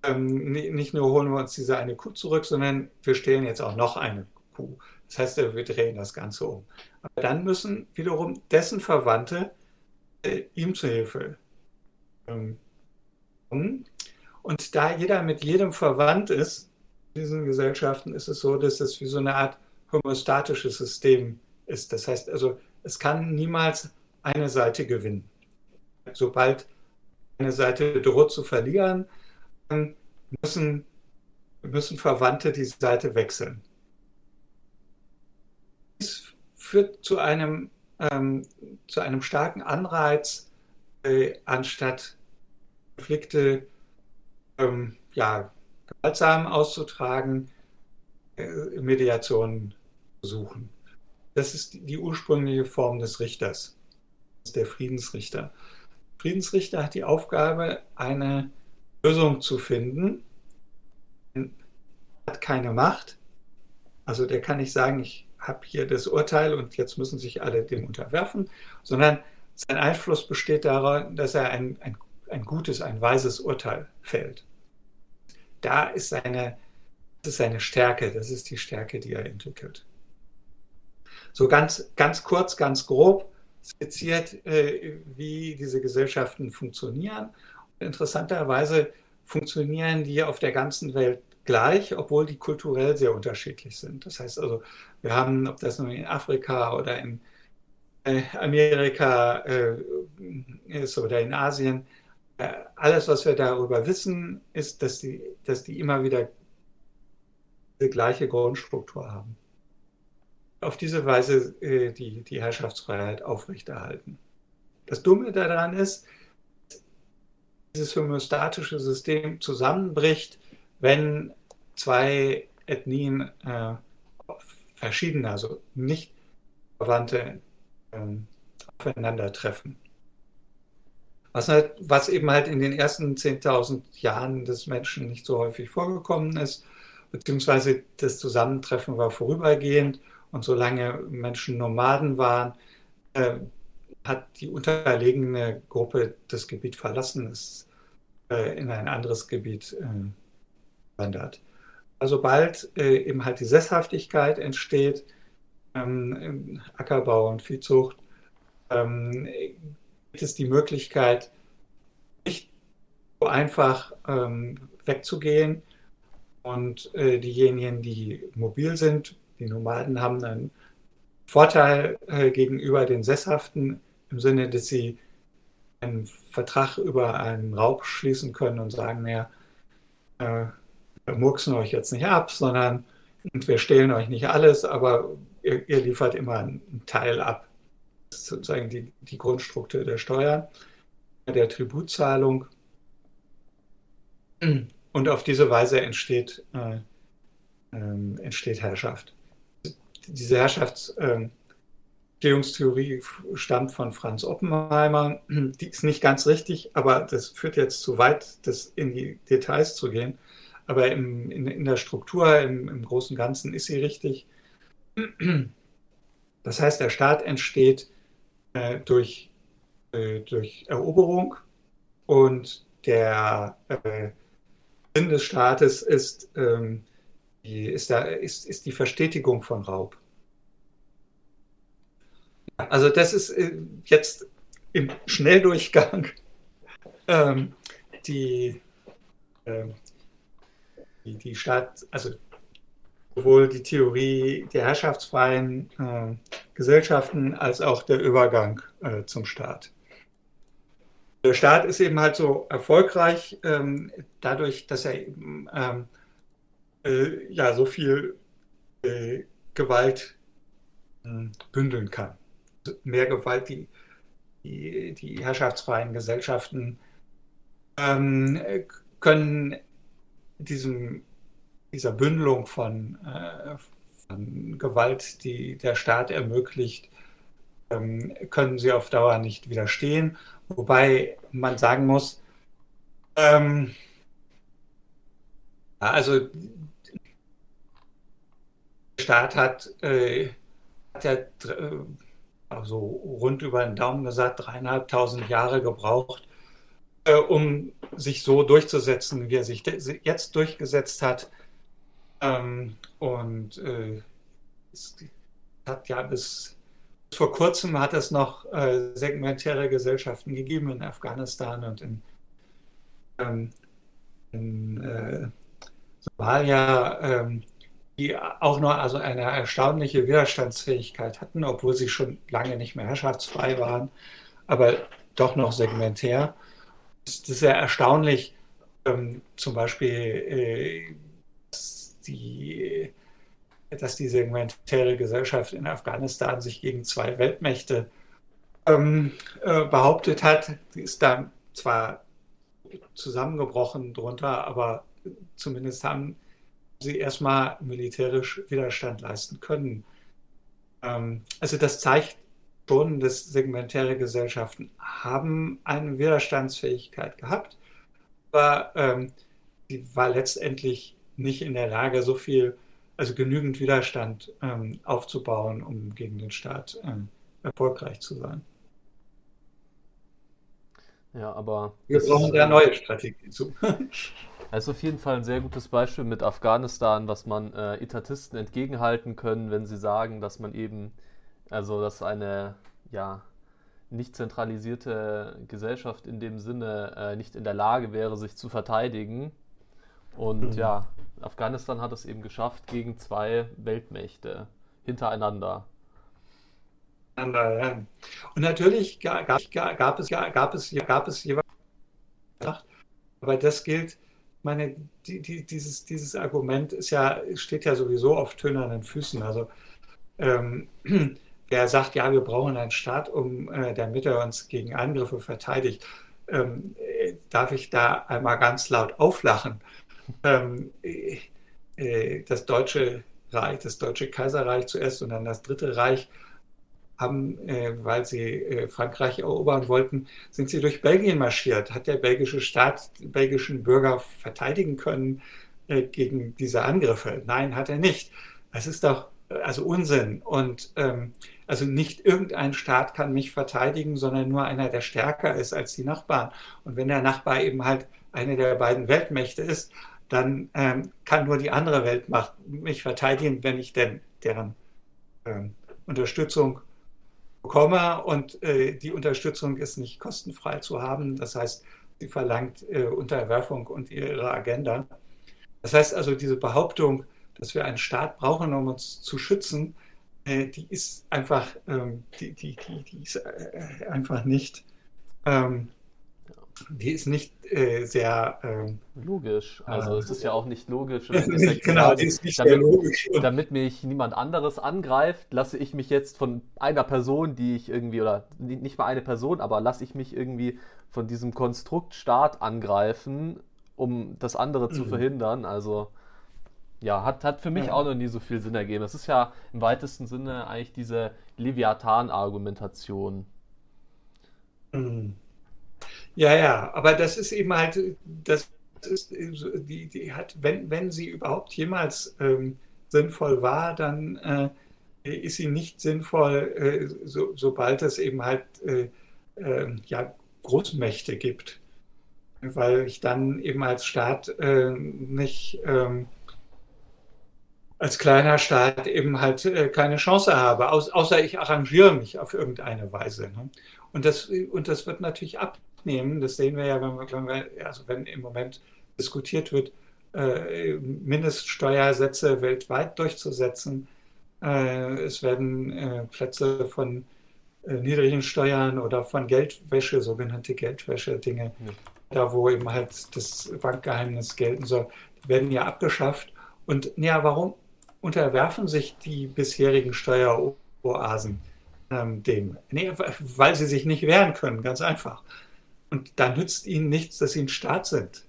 ähm, nicht nur holen wir uns diese eine Kuh zurück, sondern wir stehlen jetzt auch noch eine Kuh. Das heißt, wir drehen das Ganze um. Aber dann müssen wiederum dessen Verwandte äh, ihm zu Hilfe ähm, kommen. Und da jeder mit jedem verwandt ist, in diesen Gesellschaften, ist es so, dass es wie so eine Art homöostatisches System ist. Das heißt also, es kann niemals eine Seite gewinnen. Sobald eine Seite droht zu verlieren, müssen, müssen Verwandte die Seite wechseln. Dies führt zu einem, ähm, zu einem starken Anreiz, äh, anstatt Konflikte ähm, ja, gewaltsam auszutragen, äh, Mediation suchen. Das ist die ursprüngliche Form des Richters, der Friedensrichter. Friedensrichter hat die Aufgabe, eine Lösung zu finden. Er hat keine Macht. Also der kann nicht sagen, ich habe hier das Urteil und jetzt müssen sich alle dem unterwerfen, sondern sein Einfluss besteht darin, dass er ein, ein, ein gutes, ein weises Urteil fällt. Da ist seine, das ist seine Stärke, das ist die Stärke, die er entwickelt. So ganz, ganz kurz, ganz grob skizziert, äh, wie diese Gesellschaften funktionieren. Interessanterweise funktionieren die auf der ganzen Welt gleich, obwohl die kulturell sehr unterschiedlich sind. Das heißt also, wir haben, ob das nun in Afrika oder in äh, Amerika äh, ist oder in Asien, alles, was wir darüber wissen, ist, dass die, dass die immer wieder die gleiche Grundstruktur haben. auf diese Weise äh, die, die Herrschaftsfreiheit aufrechterhalten. Das Dumme daran ist, dieses homöostatische System zusammenbricht, wenn zwei Ethnien äh, verschiedene, also nicht verwandte äh, aufeinandertreffen. Was, halt, was eben halt in den ersten 10.000 Jahren des Menschen nicht so häufig vorgekommen ist, beziehungsweise das Zusammentreffen war vorübergehend und solange Menschen Nomaden waren, äh, hat die unterlegene Gruppe das Gebiet verlassen, ist äh, in ein anderes Gebiet äh, wandert. Also bald äh, eben halt die Sesshaftigkeit entsteht, ähm, Ackerbau und Viehzucht, ähm, gibt es die Möglichkeit, nicht so einfach ähm, wegzugehen. Und äh, diejenigen, die mobil sind, die Nomaden, haben einen Vorteil äh, gegenüber den Sesshaften im Sinne, dass sie einen Vertrag über einen Raub schließen können und sagen, naja, äh, wir murksen euch jetzt nicht ab, sondern und wir stehlen euch nicht alles, aber ihr, ihr liefert immer einen Teil ab. Ist sozusagen die, die Grundstruktur der Steuern, der Tributzahlung. Und auf diese Weise entsteht, äh, äh, entsteht Herrschaft. Diese Herrschaftsentstehungstheorie äh, stammt von Franz Oppenheimer. Die ist nicht ganz richtig, aber das führt jetzt zu weit, das in die Details zu gehen. Aber im, in, in, der Struktur, im, im Großen Ganzen ist sie richtig. Das heißt, der Staat entsteht äh, durch, äh, durch Eroberung und der äh, Sinn des Staates ist, ähm, die, ist, da, ist, ist die Verstetigung von Raub. Also das ist äh, jetzt im Schnelldurchgang ähm, die, ähm, die, die Staat, also sowohl die Theorie der herrschaftsfreien äh, Gesellschaften als auch der Übergang äh, zum Staat. Der Staat ist eben halt so erfolgreich ähm, dadurch, dass er eben ähm, äh, ja so viel äh, Gewalt hm, bündeln kann. Mehr Gewalt, die die, die herrschaftsfreien Gesellschaften ähm, können diesem dieser Bündelung von, äh, von Gewalt, die der Staat ermöglicht, ähm, können sie auf Dauer nicht widerstehen. Wobei man sagen muss, ähm, also der Staat hat, äh, hat ja äh, also rund über den Daumen gesagt, dreieinhalbtausend Jahre gebraucht, äh, um sich so durchzusetzen, wie er sich jetzt durchgesetzt hat. Ähm, und äh, es hat ja bis, bis, vor kurzem hat es noch äh, segmentäre Gesellschaften gegeben in Afghanistan und in, ähm, in äh, Somalia, ähm, die auch noch also eine erstaunliche Widerstandsfähigkeit hatten, obwohl sie schon lange nicht mehr herrschaftsfrei waren, aber doch noch segmentär. Das ist sehr erstaunlich, ähm, zum Beispiel äh, die, dass die segmentäre Gesellschaft in Afghanistan sich gegen zwei Weltmächte ähm, äh, behauptet hat. Die ist dann zwar zusammengebrochen drunter, aber zumindest haben sie erstmal militärisch Widerstand leisten können. Ähm, also das zeigt schon, dass segmentäre Gesellschaften haben eine Widerstandsfähigkeit gehabt, aber ähm, die war letztendlich nicht in der Lage, so viel, also genügend Widerstand ähm, aufzubauen, um gegen den Staat ähm, erfolgreich zu sein. Ja, aber. Wir brauchen da neue Strategien zu. Es ist auf jeden Fall ein sehr gutes Beispiel mit Afghanistan, was man äh, Etatisten entgegenhalten können, wenn sie sagen, dass man eben, also dass eine ja, nicht zentralisierte Gesellschaft in dem Sinne äh, nicht in der Lage wäre, sich zu verteidigen. Und mhm. ja, Afghanistan hat es eben geschafft gegen zwei Weltmächte hintereinander. Und natürlich gab, gab, gab es, gab es, gab es jeweils, aber das gilt, meine, die, die, dieses, dieses Argument ist ja, steht ja sowieso auf tönernen Füßen. Also ähm, wer sagt, ja, wir brauchen einen Staat, um, äh, damit er uns gegen Angriffe verteidigt, ähm, äh, darf ich da einmal ganz laut auflachen. Ähm, äh, äh, das Deutsche Reich, das Deutsche Kaiserreich zuerst und dann das Dritte Reich haben, äh, weil sie äh, Frankreich erobern wollten, sind sie durch Belgien marschiert. Hat der belgische Staat die belgischen Bürger verteidigen können äh, gegen diese Angriffe? Nein, hat er nicht. Das ist doch äh, also Unsinn. Und ähm, also nicht irgendein Staat kann mich verteidigen, sondern nur einer, der stärker ist als die Nachbarn. Und wenn der Nachbar eben halt eine der beiden Weltmächte ist, dann ähm, kann nur die andere Weltmacht mich verteidigen, wenn ich denn deren ähm, Unterstützung bekomme. Und äh, die Unterstützung ist nicht kostenfrei zu haben. Das heißt, sie verlangt äh, Unterwerfung und ihre Agenda. Das heißt also, diese Behauptung, dass wir einen Staat brauchen, um uns zu schützen, äh, die ist einfach, ähm, die, die, die, die ist äh, einfach nicht ähm, die ist nicht äh, sehr ähm, logisch. Also äh, es ist ja auch nicht logisch. Nicht, genau, die ist nicht damit, sehr logisch. Damit mich niemand anderes angreift, lasse ich mich jetzt von einer Person, die ich irgendwie, oder nicht mal eine Person, aber lasse ich mich irgendwie von diesem Konstrukt Staat angreifen, um das andere mhm. zu verhindern. Also ja, hat, hat für mich ja. auch noch nie so viel Sinn ergeben. Das ist ja im weitesten Sinne eigentlich diese Leviathan-Argumentation. Mhm. Ja, ja, aber das ist eben halt, das ist, die, die hat, wenn, wenn sie überhaupt jemals ähm, sinnvoll war, dann äh, ist sie nicht sinnvoll, äh, so, sobald es eben halt äh, ähm, ja, Großmächte gibt. Weil ich dann eben als Staat äh, nicht, ähm, als kleiner Staat eben halt äh, keine Chance habe, außer ich arrangiere mich auf irgendeine Weise. Ne? Und, das, und das wird natürlich ab abnehmen. Das sehen wir ja, wenn, wir, also wenn im Moment diskutiert wird, äh, Mindeststeuersätze weltweit durchzusetzen. Äh, es werden äh, Plätze von niedrigen Steuern oder von Geldwäsche, sogenannte Geldwäsche-Dinge, ja. da wo eben halt das Bankgeheimnis gelten soll, werden ja abgeschafft. Und ja, warum unterwerfen sich die bisherigen Steueroasen ähm, dem? Nee, weil sie sich nicht wehren können, ganz einfach. Und da nützt ihnen nichts, dass sie ein Staat sind.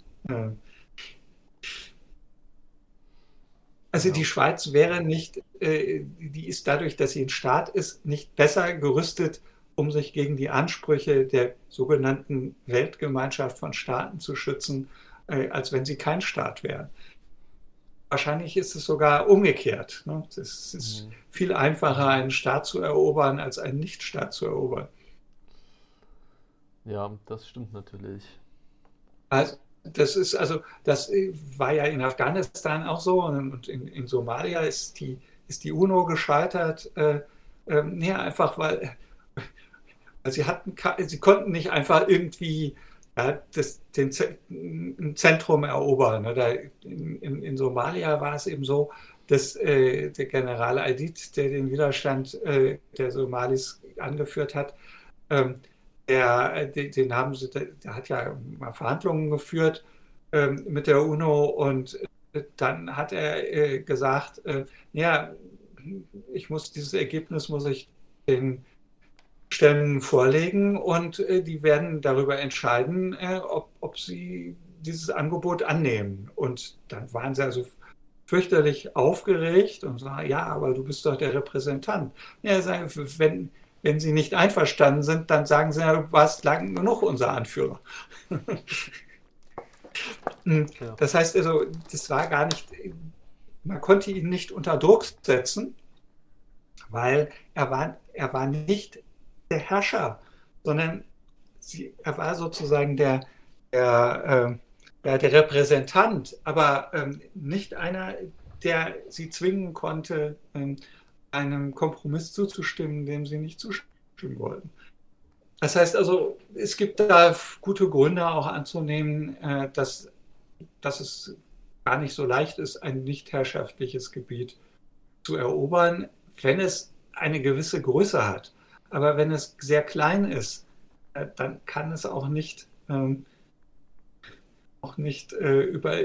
Also die Schweiz wäre nicht, äh, die ist dadurch, dass sie ein Staat ist, nicht besser gerüstet, um sich gegen die Ansprüche der sogenannten Weltgemeinschaft von Staaten zu schützen, äh, als wenn sie kein Staat wären. Wahrscheinlich ist es sogar umgekehrt. Ne? Es ist mhm. viel einfacher, einen Staat zu erobern, als einen Nichtstaat zu erobern. Ja, das stimmt natürlich. Also, das ist also, das war ja in Afghanistan auch so und in, in Somalia ist die, ist die UNO gescheitert. Äh, äh, nee, einfach weil, weil sie hatten, sie konnten nicht einfach irgendwie ja, das, den ein Zentrum erobern. Oder in, in, in, Somalia war es eben so, dass äh, der General Aidid, der den Widerstand äh, der Somalis angeführt hat, ähm, der, den haben sie, der hat ja mal Verhandlungen geführt ähm, mit der UNO und dann hat er äh, gesagt, äh, ja, ich muss dieses Ergebnis muss ich den Stämmen vorlegen und äh, die werden darüber entscheiden, äh, ob, ob sie dieses Angebot annehmen. Und dann waren sie also fürchterlich aufgeregt und sagen, ja, aber du bist doch der Repräsentant. Ja, wenn, wenn Sie nicht einverstanden sind, dann sagen Sie, du warst lang genug unser Anführer. Hm, das heißt also, das war gar nicht, man konnte ihn nicht unter Druck setzen, weil er war, er war nicht der Herrscher, sondern sie, er war sozusagen der, der, äh, der Repräsentant, aber ähm, nicht einer, der sie zwingen konnte, ähm, einem Kompromiss zuzustimmen, dem sie nicht zustimmen wollten. Das heißt also, es gibt da gute Gründe auch anzunehmen, äh, dass, dass es gar nicht so leicht ist, ein nicht herrschaftliches Gebiet zu erobern, wenn es eine gewisse Größe hat. Aber wenn es sehr klein ist, äh, dann kann es auch nicht, ähm, auch nicht äh, über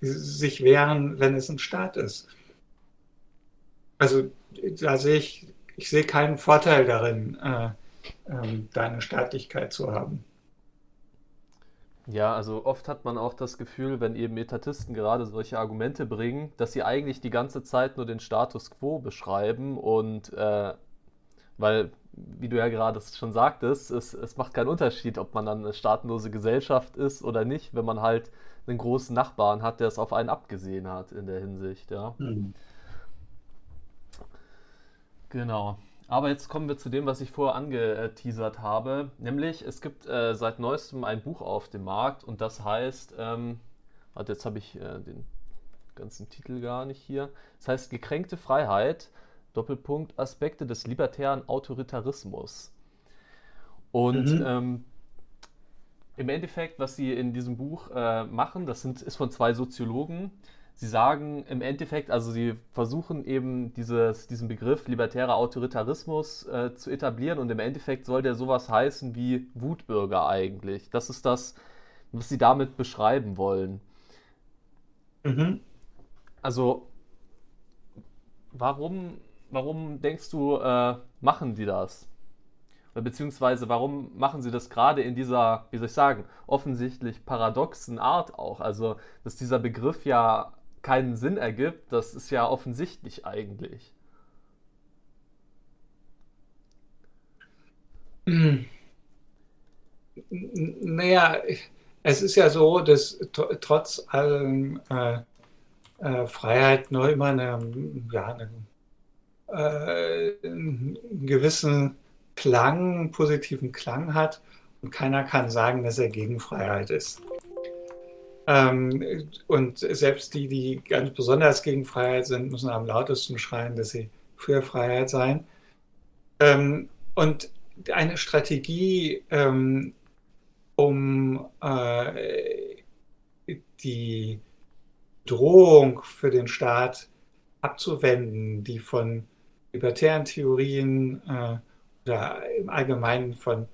sich wehren, wenn es ein Staat ist. also da sehe ich, ich sehe keinen Vorteil darin, äh, ähm, da eine Staatlichkeit zu haben. Ja, also oft hat man auch das Gefühl, wenn eben Etatisten gerade solche Argumente bringen, dass sie eigentlich die ganze Zeit nur den Status quo beschreiben und äh, weil, wie du ja gerade schon sagtest, es, es macht keinen Unterschied, ob man dann eine staatenlose Gesellschaft ist oder nicht, wenn man halt einen großen Nachbarn hat, der es auf einen abgesehen hat in der Hinsicht, ja. Mhm. Genau. Aber jetzt kommen wir zu dem, was ich vorher angeteasert habe. Nämlich, es gibt äh, seit neuestem ein Buch auf dem Markt und das heißt, ähm, warte, jetzt habe ich äh, den ganzen Titel gar nicht hier. Das heißt Gekränkte Freiheit, Doppelpunkt, Aspekte des libertären Autoritarismus. Und mhm. ähm, im Endeffekt, was sie in diesem Buch äh, machen, das sind, ist von zwei Soziologen, sie sagen im Endeffekt, also sie versuchen eben dieses, diesen Begriff libertärer Autoritarismus äh, zu etablieren und im Endeffekt soll der sowas heißen wie Wutbürger eigentlich. Das ist das, was sie damit beschreiben wollen. Mhm. Also, warum, warum denkst du, äh, machen die das? Beziehungsweise warum machen sie das gerade in dieser, wie soll ich sagen, offensichtlich paradoxen Art auch? Also, dass dieser Begriff ja keinen Sinn ergibt, das ist ja offensichtlich eigentlich. Naja, es ist ja so, dass trotz allem äh, äh, Freiheit nur immer eine, ja, eine, äh, einen gewissen Klang, positiven Klang hat und keiner kann sagen, dass er gegen Freiheit ist. Ähm, und selbst die, die ganz besonders gegen Freiheit sind, müssen am lautesten schreien, dass sie für Freiheit seien. Ähm, und eine Strategie, ähm, um äh, die Drohung für den Staat abzuwenden, die von libertären Theorien äh, oder im Allgemeinen von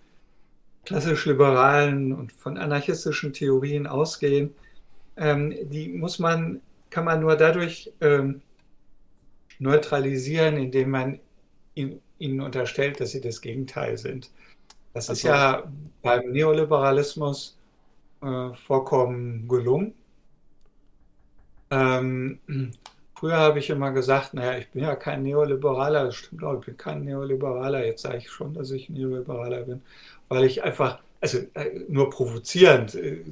klassisch-liberalen und von anarchistischen Theorien ausgehen, ähm, die muss man, kann man nur dadurch ähm, neutralisieren, indem man ihn, ihnen unterstellt, dass sie das Gegenteil sind. Das also. ist ja beim Neoliberalismus äh, vollkommen gelungen. Ähm, früher habe ich immer gesagt, naja, ich bin ja kein Neoliberaler, das stimmt auch, ich bin kein Neoliberaler, jetzt sage ich schon, dass ich Neoliberaler bin, weil ich einfach also äh, nur provozierend, äh,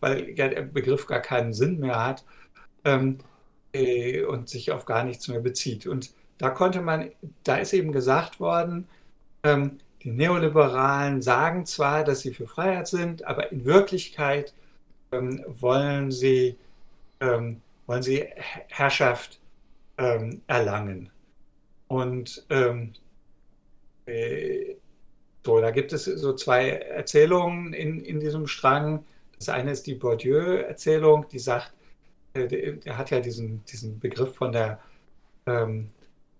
weil ja der Begriff gar keinen Sinn mehr hat ähm, äh, und sich auf gar nichts mehr bezieht. Und da konnte man, da ist eben gesagt worden, ähm, die Neoliberalen sagen zwar, dass sie für Freiheit sind, aber in Wirklichkeit ähm, wollen sie, ähm, wollen sie Herrschaft ähm, erlangen. Und ähm, äh, so, da gibt es so zwei Erzählungen in, in diesem Strang. Das eine ist die Bourdieu-Erzählung, die sagt, äh, er hat ja diesen, diesen Begriff von der, ähm,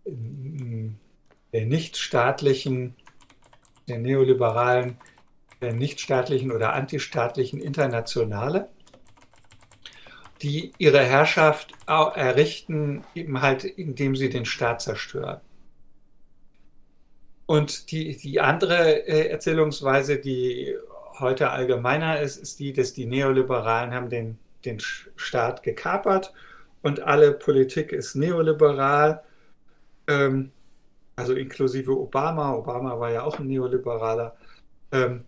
der nichtstaatlichen, der neoliberalen, der nichtstaatlichen oder antistaatlichen Internationale, die ihre Herrschaft errichten, eben halt, indem sie den Staat zerstören. Und die, die andere äh, Erzählungsweise, die heute allgemeiner ist, ist die, dass die Neoliberalen haben den, den Staat gekapert und alle Politik ist neoliberal, ähm, also inklusive Obama. Obama war ja auch ein Neoliberaler. Ähm,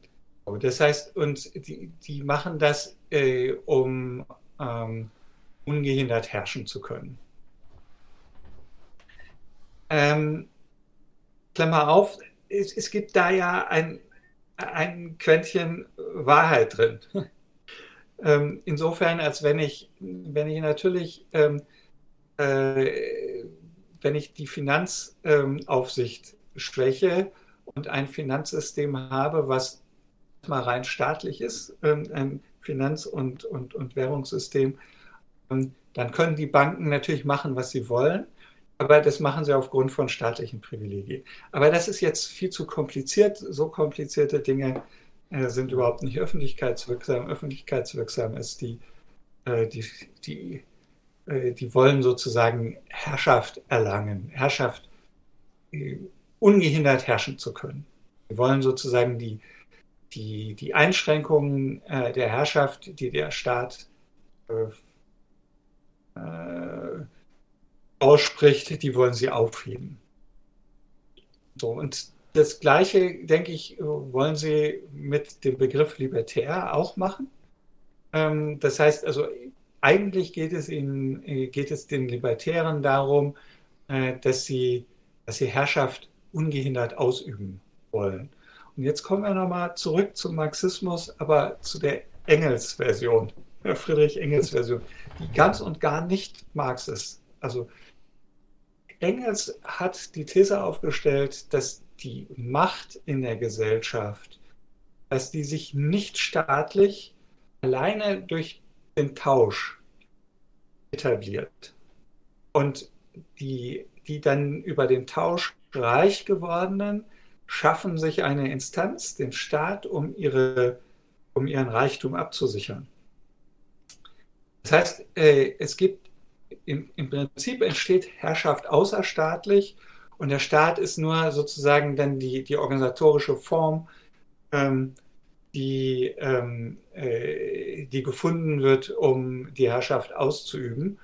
das heißt, und die, die machen das, äh, um ähm, ungehindert herrschen zu können. Ähm, Klammer auf, es, es gibt da ja ein, ein Quäntchen Wahrheit drin. ähm, insofern, als wenn ich, wenn ich natürlich, ähm, äh, wenn ich die Finanzaufsicht schwäche und ein Finanzsystem habe, was mal rein staatlich ist, ähm, ein Finanz- und, und, und Währungssystem, ähm, dann können die Banken natürlich machen, was sie wollen aber das machen sie aufgrund von staatlichen Privilegien. Aber das ist jetzt viel zu kompliziert. So komplizierte Dinge äh, sind überhaupt nicht öffentlichkeitswirksam. Öffentlichkeitswirksam ist die, äh, die, die äh, die wollen sozusagen Herrschaft erlangen, Herrschaft äh, ungehindert herrschen zu können. Die wollen sozusagen die, die, die Einschränkungen äh, der Herrschaft, die der Staat äh, äh, ausspricht, die wollen sie aufheben. So, und das Gleiche, denke ich, wollen sie mit dem Begriff libertär auch machen. Ähm, das heißt also, eigentlich geht es, ihnen, geht es den Libertären darum, äh, dass, sie, dass sie Herrschaft ungehindert ausüben wollen. Und jetzt kommen wir nochmal zurück zum Marxismus, aber zu der Engels-Version, Friedrich Engels-Version, die ganz und gar nicht Marx ist. Also Engels hat die These aufgestellt, dass die Macht in der Gesellschaft, dass die sich nicht staatlich alleine durch den Tausch etabliert. Und die, die dann über den Tausch reich gewordenen schaffen sich eine Instanz, den Staat, um, ihre, um ihren Reichtum abzusichern. Das heißt, äh, es gibt im, im Prinzip entsteht Herrschaft außerstaatlich und der Staat ist nur sozusagen dann die, die organisatorische Form, ähm, die, ähm, äh, die gefunden wird, um die Herrschaft auszuüben.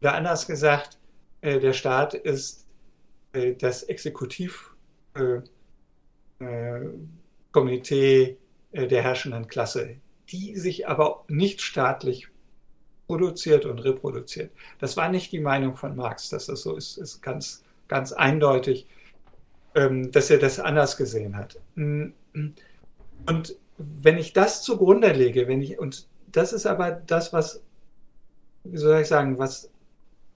Oder anders gesagt, äh, der Staat ist äh, das Exekutivkomitee äh, äh, äh, der herrschenden Klasse, die sich aber nicht staatlich produziert und reproduziert. Das war nicht die Meinung von Marx, dass das so ist, ist ganz, ganz eindeutig, ähm, dass er das anders gesehen hat. Mm, mm. Und wenn ich das zugrunde lege, wenn ich, und das ist aber das, was, wie soll ich sagen, was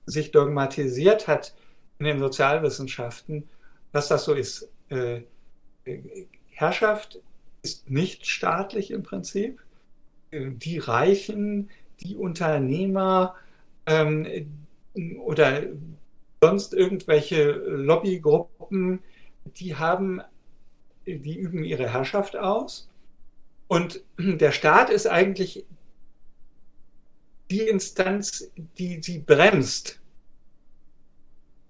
sich dogmatisiert hat in den Sozialwissenschaften, dass das so ist. Äh, Herrschaft ist nicht staatlich im Prinzip. Die Reichen, die Unternehmer ähm, oder sonst irgendwelche Lobbygruppen, die haben, die üben ihre Herrschaft aus. Und der Staat ist eigentlich die Instanz, die sie bremst.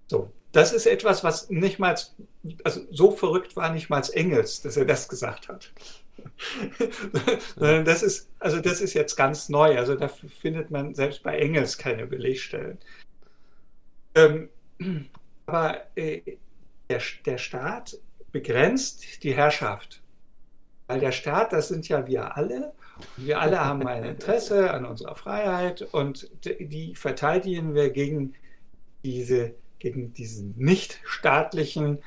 So, das ist etwas, was nicht mal, also so verrückt war nicht mal Engels, dass er das gesagt hat. das ist, also das ist jetzt ganz neu. Also da findet man selbst bei Engels keine Belegstellen. Ähm, aber äh, der, der Staat begrenzt die Herrschaft. Weil der Staat, das sind ja wir alle. Wir alle haben ein Interesse an unserer Freiheit und die verteidigen wir gegen diese, gegen diese nicht staatlichen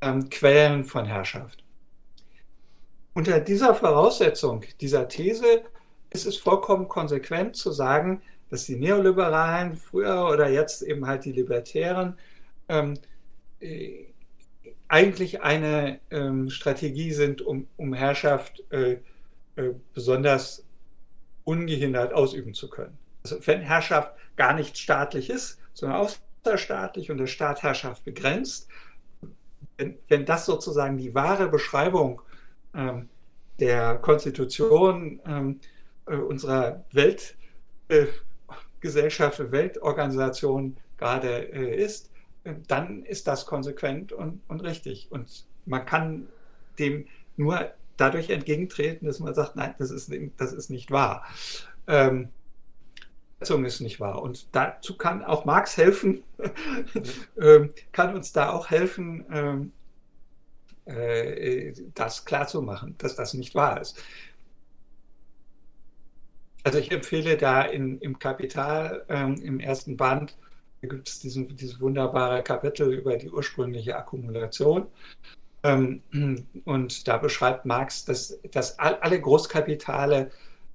ähm, Quellen von Herrschaft. Unter dieser Voraussetzung, dieser These, ist es vollkommen konsequent zu sagen, dass die Neoliberalen früher oder jetzt eben halt die Libertären ähm, äh, eigentlich eine ähm, Strategie sind, um, um Herrschaft äh, äh, besonders ungehindert ausüben zu können. Also wenn Herrschaft gar nicht staatlich ist, sondern außerstaatlich und der Staat Herrschaft begrenzt, wenn, wenn das sozusagen die wahre Beschreibung ähm, der Konstitution ähm, äh, unserer Weltgesellschaft, äh, Weltorganisation gerade äh, ist, äh, dann ist das konsequent und, und richtig. Und man kann dem nur dadurch entgegentreten, dass man sagt, nein, das ist, das ist nicht wahr. Ähm, ist nicht wahr. Und dazu kann auch Marx helfen, ähm, kann uns da auch helfen, ähm, äh, das klarzumachen, dass das nicht wahr ist. Also ich empfehle da in, im Kapital, ähm, im ersten Band, gibt es diesen, dieses wunderbare Kapitel über die ursprüngliche Akkumulation. Ähm, und da beschreibt Marx, dass, dass alle Großkapitale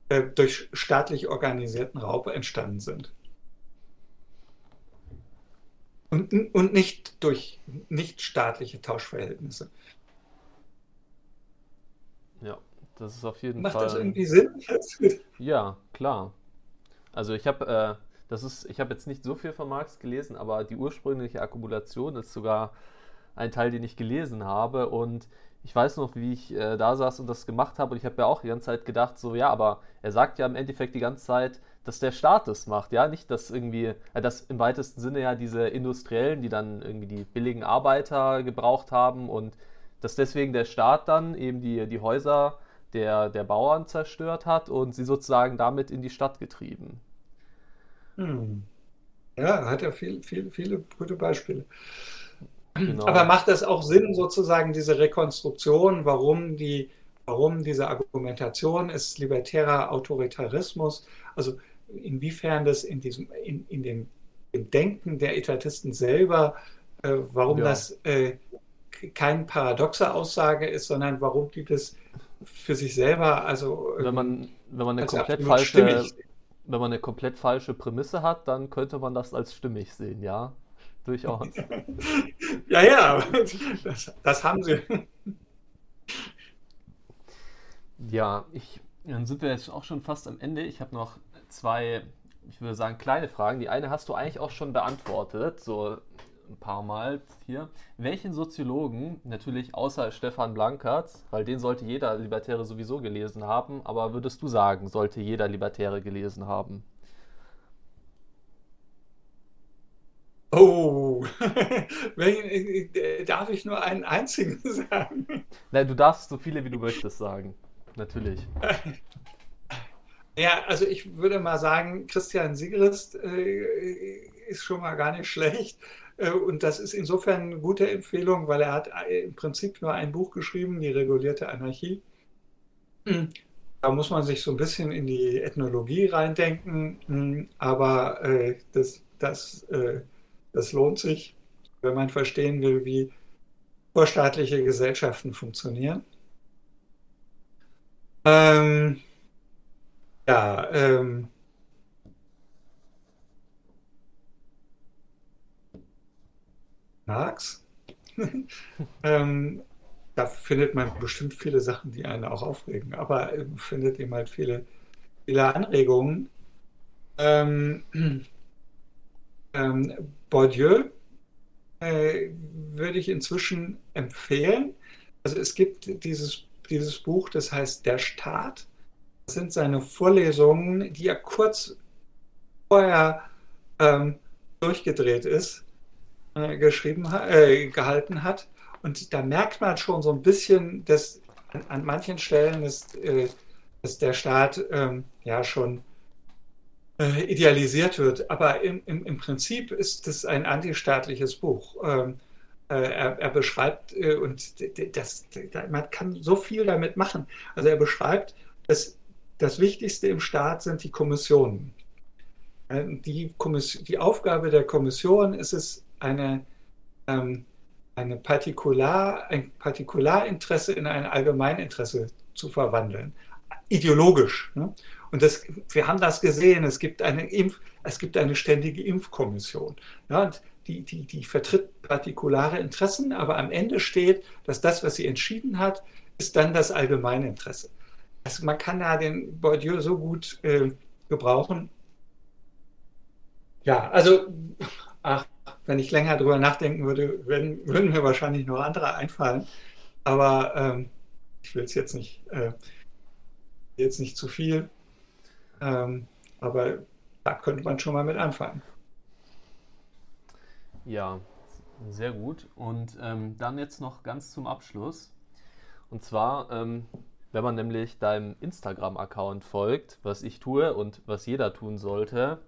äh, durch staatlich organisierten Raub entstanden sind. Und, und nicht durch nicht staatliche Tauschverhältnisse. Ja, das ist auf jeden Macht Fall. Macht das irgendwie Sinn? Ja, klar. Also ich habe, äh, das ist, ich habe jetzt nicht so viel von Marx gelesen, aber die ursprüngliche Akkumulation ist sogar ein Teil, den ich gelesen habe und ich weiß noch, wie ich äh, da saß und das gemacht habe und ich habe ja auch die ganze Zeit gedacht, so ja, aber er sagt ja im Endeffekt die ganze Zeit, dass der Staat das macht, ja, nicht, dass irgendwie, äh, dass im weitesten Sinne ja diese Industriellen, die dann irgendwie die billigen Arbeiter gebraucht haben und dass deswegen der Staat dann eben die, die Häuser der, der Bauern zerstört hat und sie sozusagen damit in die Stadt getrieben. Hm. Ja, hat ja viel, viel, viele gute Beispiele. Genau. Aber macht das auch Sinn, sozusagen diese Rekonstruktion, warum, die, warum diese Argumentation ist libertärer Autoritarismus? Also inwiefern das in, diesem, in, in dem, im Denken der Etatisten selber, äh, warum ja. das äh, keine paradoxe Aussage ist, sondern warum die das für sich selber, also wenn man, wenn man eine komplett falsche, wenn man eine komplett falsche Prämisse hat, dann könnte man das als stimmig sehen, ja. Durchaus. ja, ja, das, das haben sie. Ja, ich, dann sind wir jetzt auch schon fast am Ende. Ich habe noch zwei, ich würde sagen, kleine Fragen. Die eine hast du eigentlich auch schon beantwortet, so ein paar Mal hier. Welchen Soziologen, natürlich außer Stefan Blankert, weil den sollte jeder Libertäre sowieso gelesen haben, aber würdest du sagen, sollte jeder Libertäre gelesen haben? Oh, darf ich nur einen einzigen sagen? Nein, du darfst so viele wie du möchtest sagen. Natürlich. Ja, also ich würde mal sagen, Christian Sigrist äh, ist schon mal gar nicht schlecht. Äh, und das ist insofern eine gute Empfehlung, weil er hat äh, im Prinzip nur ein Buch geschrieben, Die regulierte Anarchie. Hm. Da muss man sich so ein bisschen in die Ethnologie reindenken, hm. aber äh, das, das, das lohnt sich, wenn man verstehen will, wie vorstaatliche Gesellschaften funktionieren. Ähm, ja, ähm, Marx. ähm, da findet man bestimmt viele Sachen, die einen auch aufregen, aber äh, findet eben halt viele, viele Anregungen. Ähm, ähm, Bourdieu äh, würde ich inzwischen empfehlen. Also es gibt dieses, dieses Buch, das heißt Der Staat. Das sind seine Vorlesungen, die er kurz vorher ähm, durchgedreht ist äh, geschrieben, äh, gehalten hat. Und da merkt man schon so ein bisschen, dass an, an manchen Stellen ist, äh, dass der Staat ähm, ja schon äh, idealisiert wird. Aber im, im, im Prinzip ist es ein antistaatliches Buch. Ähm, äh, er, er, beschreibt, und das, man kann so viel damit machen. Also er beschreibt, dass das Wichtigste im Staat sind die Kommissionen. Die, Kommission, die Aufgabe der Kommission ist es, eine, ähm, eine Partikular, ein Partikularinteresse in ein Allgemeininteresse zu verwandeln, ideologisch. Ne? Und das, wir haben das gesehen, es gibt eine, Impf, es gibt eine ständige Impfkommission. Ja, die, die, die vertritt partikulare Interessen, aber am Ende steht, dass das, was sie entschieden hat, ist dann das Allgemeininteresse. Also man kann da den Bourdieu so gut äh, gebrauchen. Ja, also, ach, wenn ich länger drüber nachdenken würde, würden, würden mir wahrscheinlich noch andere einfallen. Aber ähm, ich will es jetzt nicht, äh, jetzt nicht zu viel. Ähm, aber da könnte man schon mal mit anfangen. Ja, sehr gut. Und ähm, dann jetzt noch ganz zum Abschluss. Und zwar, ähm, wenn man nämlich deinem Instagram-Account folgt, was ich tue und was jeder tun sollte,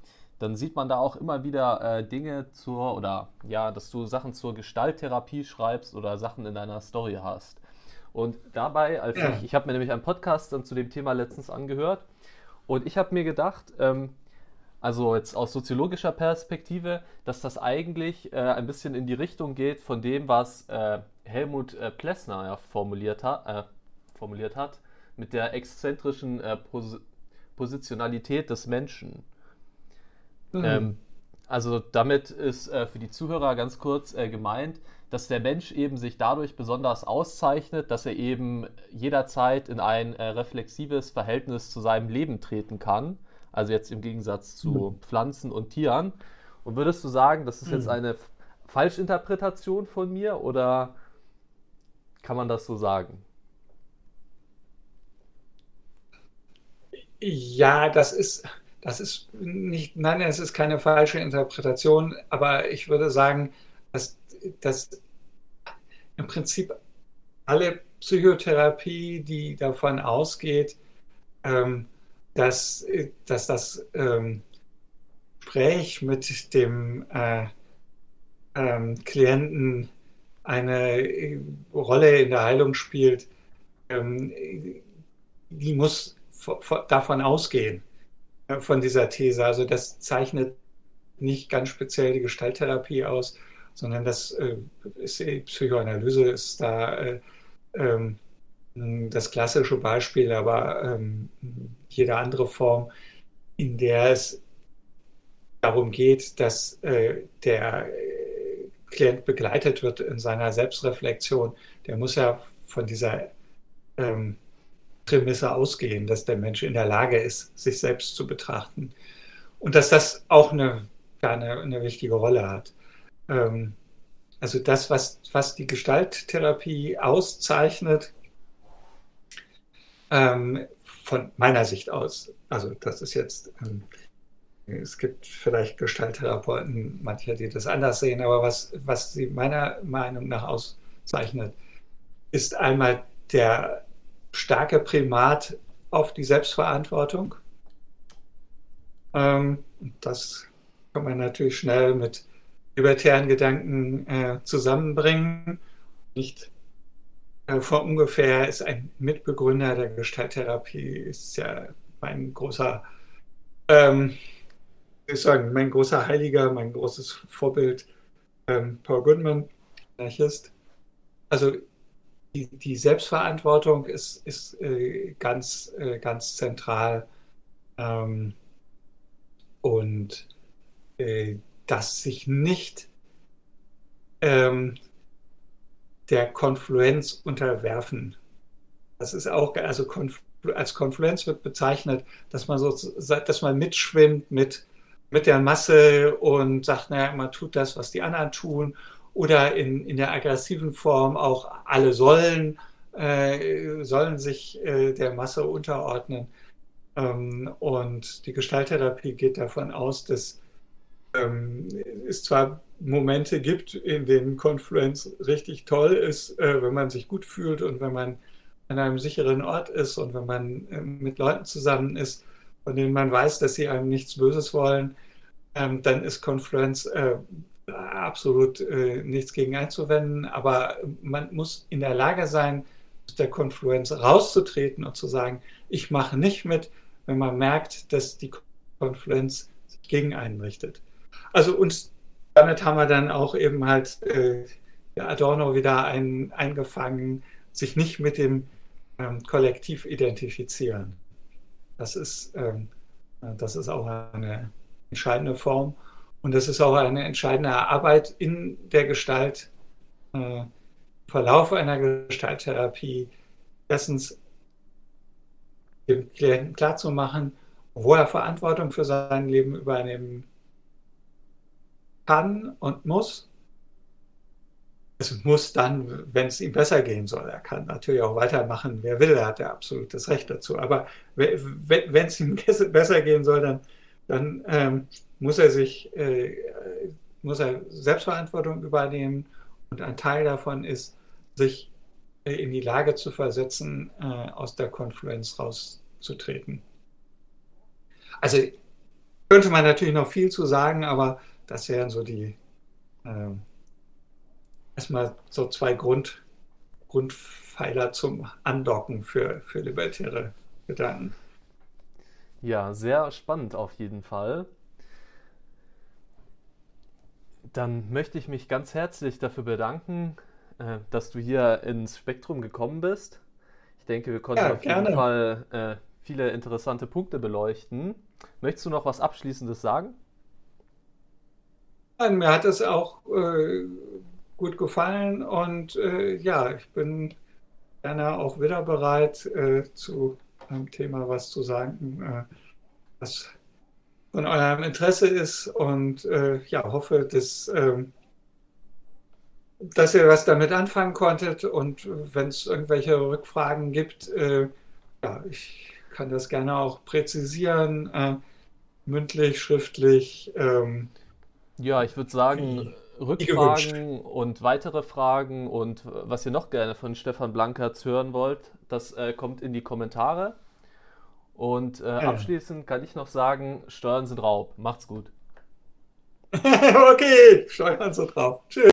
dann sieht man da auch immer wieder äh, Dinge zur, oder ja, dass du Sachen zur Gestalttherapie schreibst oder Sachen in deiner Story hast. Und dabei, als ich, ich habe mir nämlich einen Podcast dann zu dem Thema letztens angehört und ich habe mir gedacht, ähm, also jetzt aus soziologischer Perspektive, dass das eigentlich äh, ein bisschen in die Richtung geht von dem, was äh, Helmut äh, Plessner ja formuliert, ha äh, formuliert hat, mit der exzentrischen äh, Pos Positionalität des Menschen. Mhm. Ähm, also damit ist äh, für die Zuhörer ganz kurz äh, gemeint, dass der Mensch eben sich dadurch besonders auszeichnet, dass er eben jederzeit in ein äh, reflexives Verhältnis zu seinem Leben treten kann. Also jetzt im Gegensatz zu mhm. Pflanzen und Tieren. Und würdest du sagen, das ist mhm. jetzt eine Falschinterpretation von mir oder kann man das so sagen? Ja, das ist, das ist nicht, nein, es ist keine falsche Interpretation, aber ich würde sagen, dass, dass im Prinzip alle Psychotherapie, die davon ausgeht, ähm, dass, dass das ähm, Gespräch mit dem äh, ähm, Klienten eine äh, Rolle in der Heilung spielt, ähm, die muss davon ausgehen, von dieser These. Also das zeichnet nicht ganz speziell die Gestalttherapie aus, sondern das äh, ist Psychoanalyse ist da äh, ähm, das klassische Beispiel, aber ähm, jede andere Form, in der es darum geht, dass äh, der Klient begleitet wird in seiner Selbstreflexion, der muss ja von dieser ähm, Prämisse ausgehen, dass der Mensch in der Lage ist, sich selbst zu betrachten. Und dass das auch eine, eine, eine wichtige Rolle hat. Ähm, also das, was, was die Gestalttherapie auszeichnet, ähm, von meiner Sicht aus, also das ist jetzt, ähm, es gibt vielleicht Gestalttherapeuten, manche, die das anders sehen, aber was, was sie meiner Meinung nach auszeichnet, ist einmal der starke Primat auf die Selbstverantwortung. Ähm, das kann man natürlich schnell mit libertären Gedanken äh, zusammenbringen. Nicht äh, vor ungefähr ist ein Mitbegründer der Gestalttherapie, ist ja mein großer, ähm, ich sagen, mein großer Heiliger, mein großes Vorbild, ähm, Paul Goodman, Anarchist. Also die, die Selbstverantwortung ist, ist äh, ganz, äh, ganz zentral. Ähm, und äh, dass sich nicht ähm, der Konfluenz unterwerfen. Das ist auch, also Konflu als Konfluenz wird bezeichnet, dass man so, dass man mitschwimmt mit, mit der Masse und sagt, naja, man tut das, was die anderen tun oder in, in der aggressiven Form auch alle sollen, äh, sollen sich äh, der Masse unterordnen. Ähm, und die Gestalttherapie geht davon aus, dass ähm, es zwar Momente gibt, in denen Confluence richtig toll ist, äh, wenn man sich gut fühlt und wenn man an einem sicheren Ort ist und wenn man äh, mit Leuten zusammen ist, von denen man weiß, dass sie einem nichts Böses wollen, ähm, dann ist Confluence äh, absolut äh, nichts gegen einzuwenden, aber man muss in der Lage sein, aus der Konfluenz rauszutreten und zu sagen, ich mache nicht mit, wenn man merkt, dass die Konfluenz sich gegen einen richtet. Also und damit haben wir dann auch eben halt äh, Adorno wieder ein, eingefangen, sich nicht mit dem ähm, Kollektiv identifizieren. Das ist, ähm, das ist auch eine entscheidende Form. Und das ist auch eine entscheidende Arbeit in der Gestalt, äh, Verlauf einer Gestalttherapie. Erstens dem Klienten klarzumachen, wo er Verantwortung für sein Leben übernehmen kann und muss. Es muss dann, wenn es ihm besser gehen soll, er kann natürlich auch weitermachen, wer will, er hat ja absolutes Recht dazu. Aber wenn es ihm besser gehen soll, dann, dann ähm, muss er sich, äh, muss er Selbstverantwortung übernehmen und ein Teil davon ist, sich äh, in die Lage zu versetzen, äh, aus der Konfluenz rauszutreten. Also könnte man natürlich noch viel zu sagen, aber das wären so die äh, erstmal so zwei Grund, Grundpfeiler zum Andocken für, für libertäre Gedanken. Ja, sehr spannend auf jeden Fall dann möchte ich mich ganz herzlich dafür bedanken, äh, dass du hier ins Spektrum gekommen bist. Ich denke, wir konnten ja, auf gerne. jeden Fall äh, viele interessante Punkte beleuchten. Möchtest du noch was Abschließendes sagen? Nein, mir hat es auch äh, gut gefallen und äh, ja, ich bin gerne auch wieder bereit, äh, zu einem Thema was zu sagen, äh, was von eurem Interesse ist und äh, ja, hoffe, dass, äh, dass ihr was damit anfangen konntet und wenn es irgendwelche Rückfragen gibt, äh, ja, ich kann das gerne auch präzisieren. Äh, mündlich, schriftlich. Ähm, Ja, ich würde sagen. Rückfragen und weitere Fragen und was ihr noch gerne von Stefan Blankertz hören wollt, das äh, kommt in die Kommentare. Und äh, abschließend kann ich noch sagen, Steuern sind Raub. Macht's gut. Okay, steuern Sie drauf. Tschüss.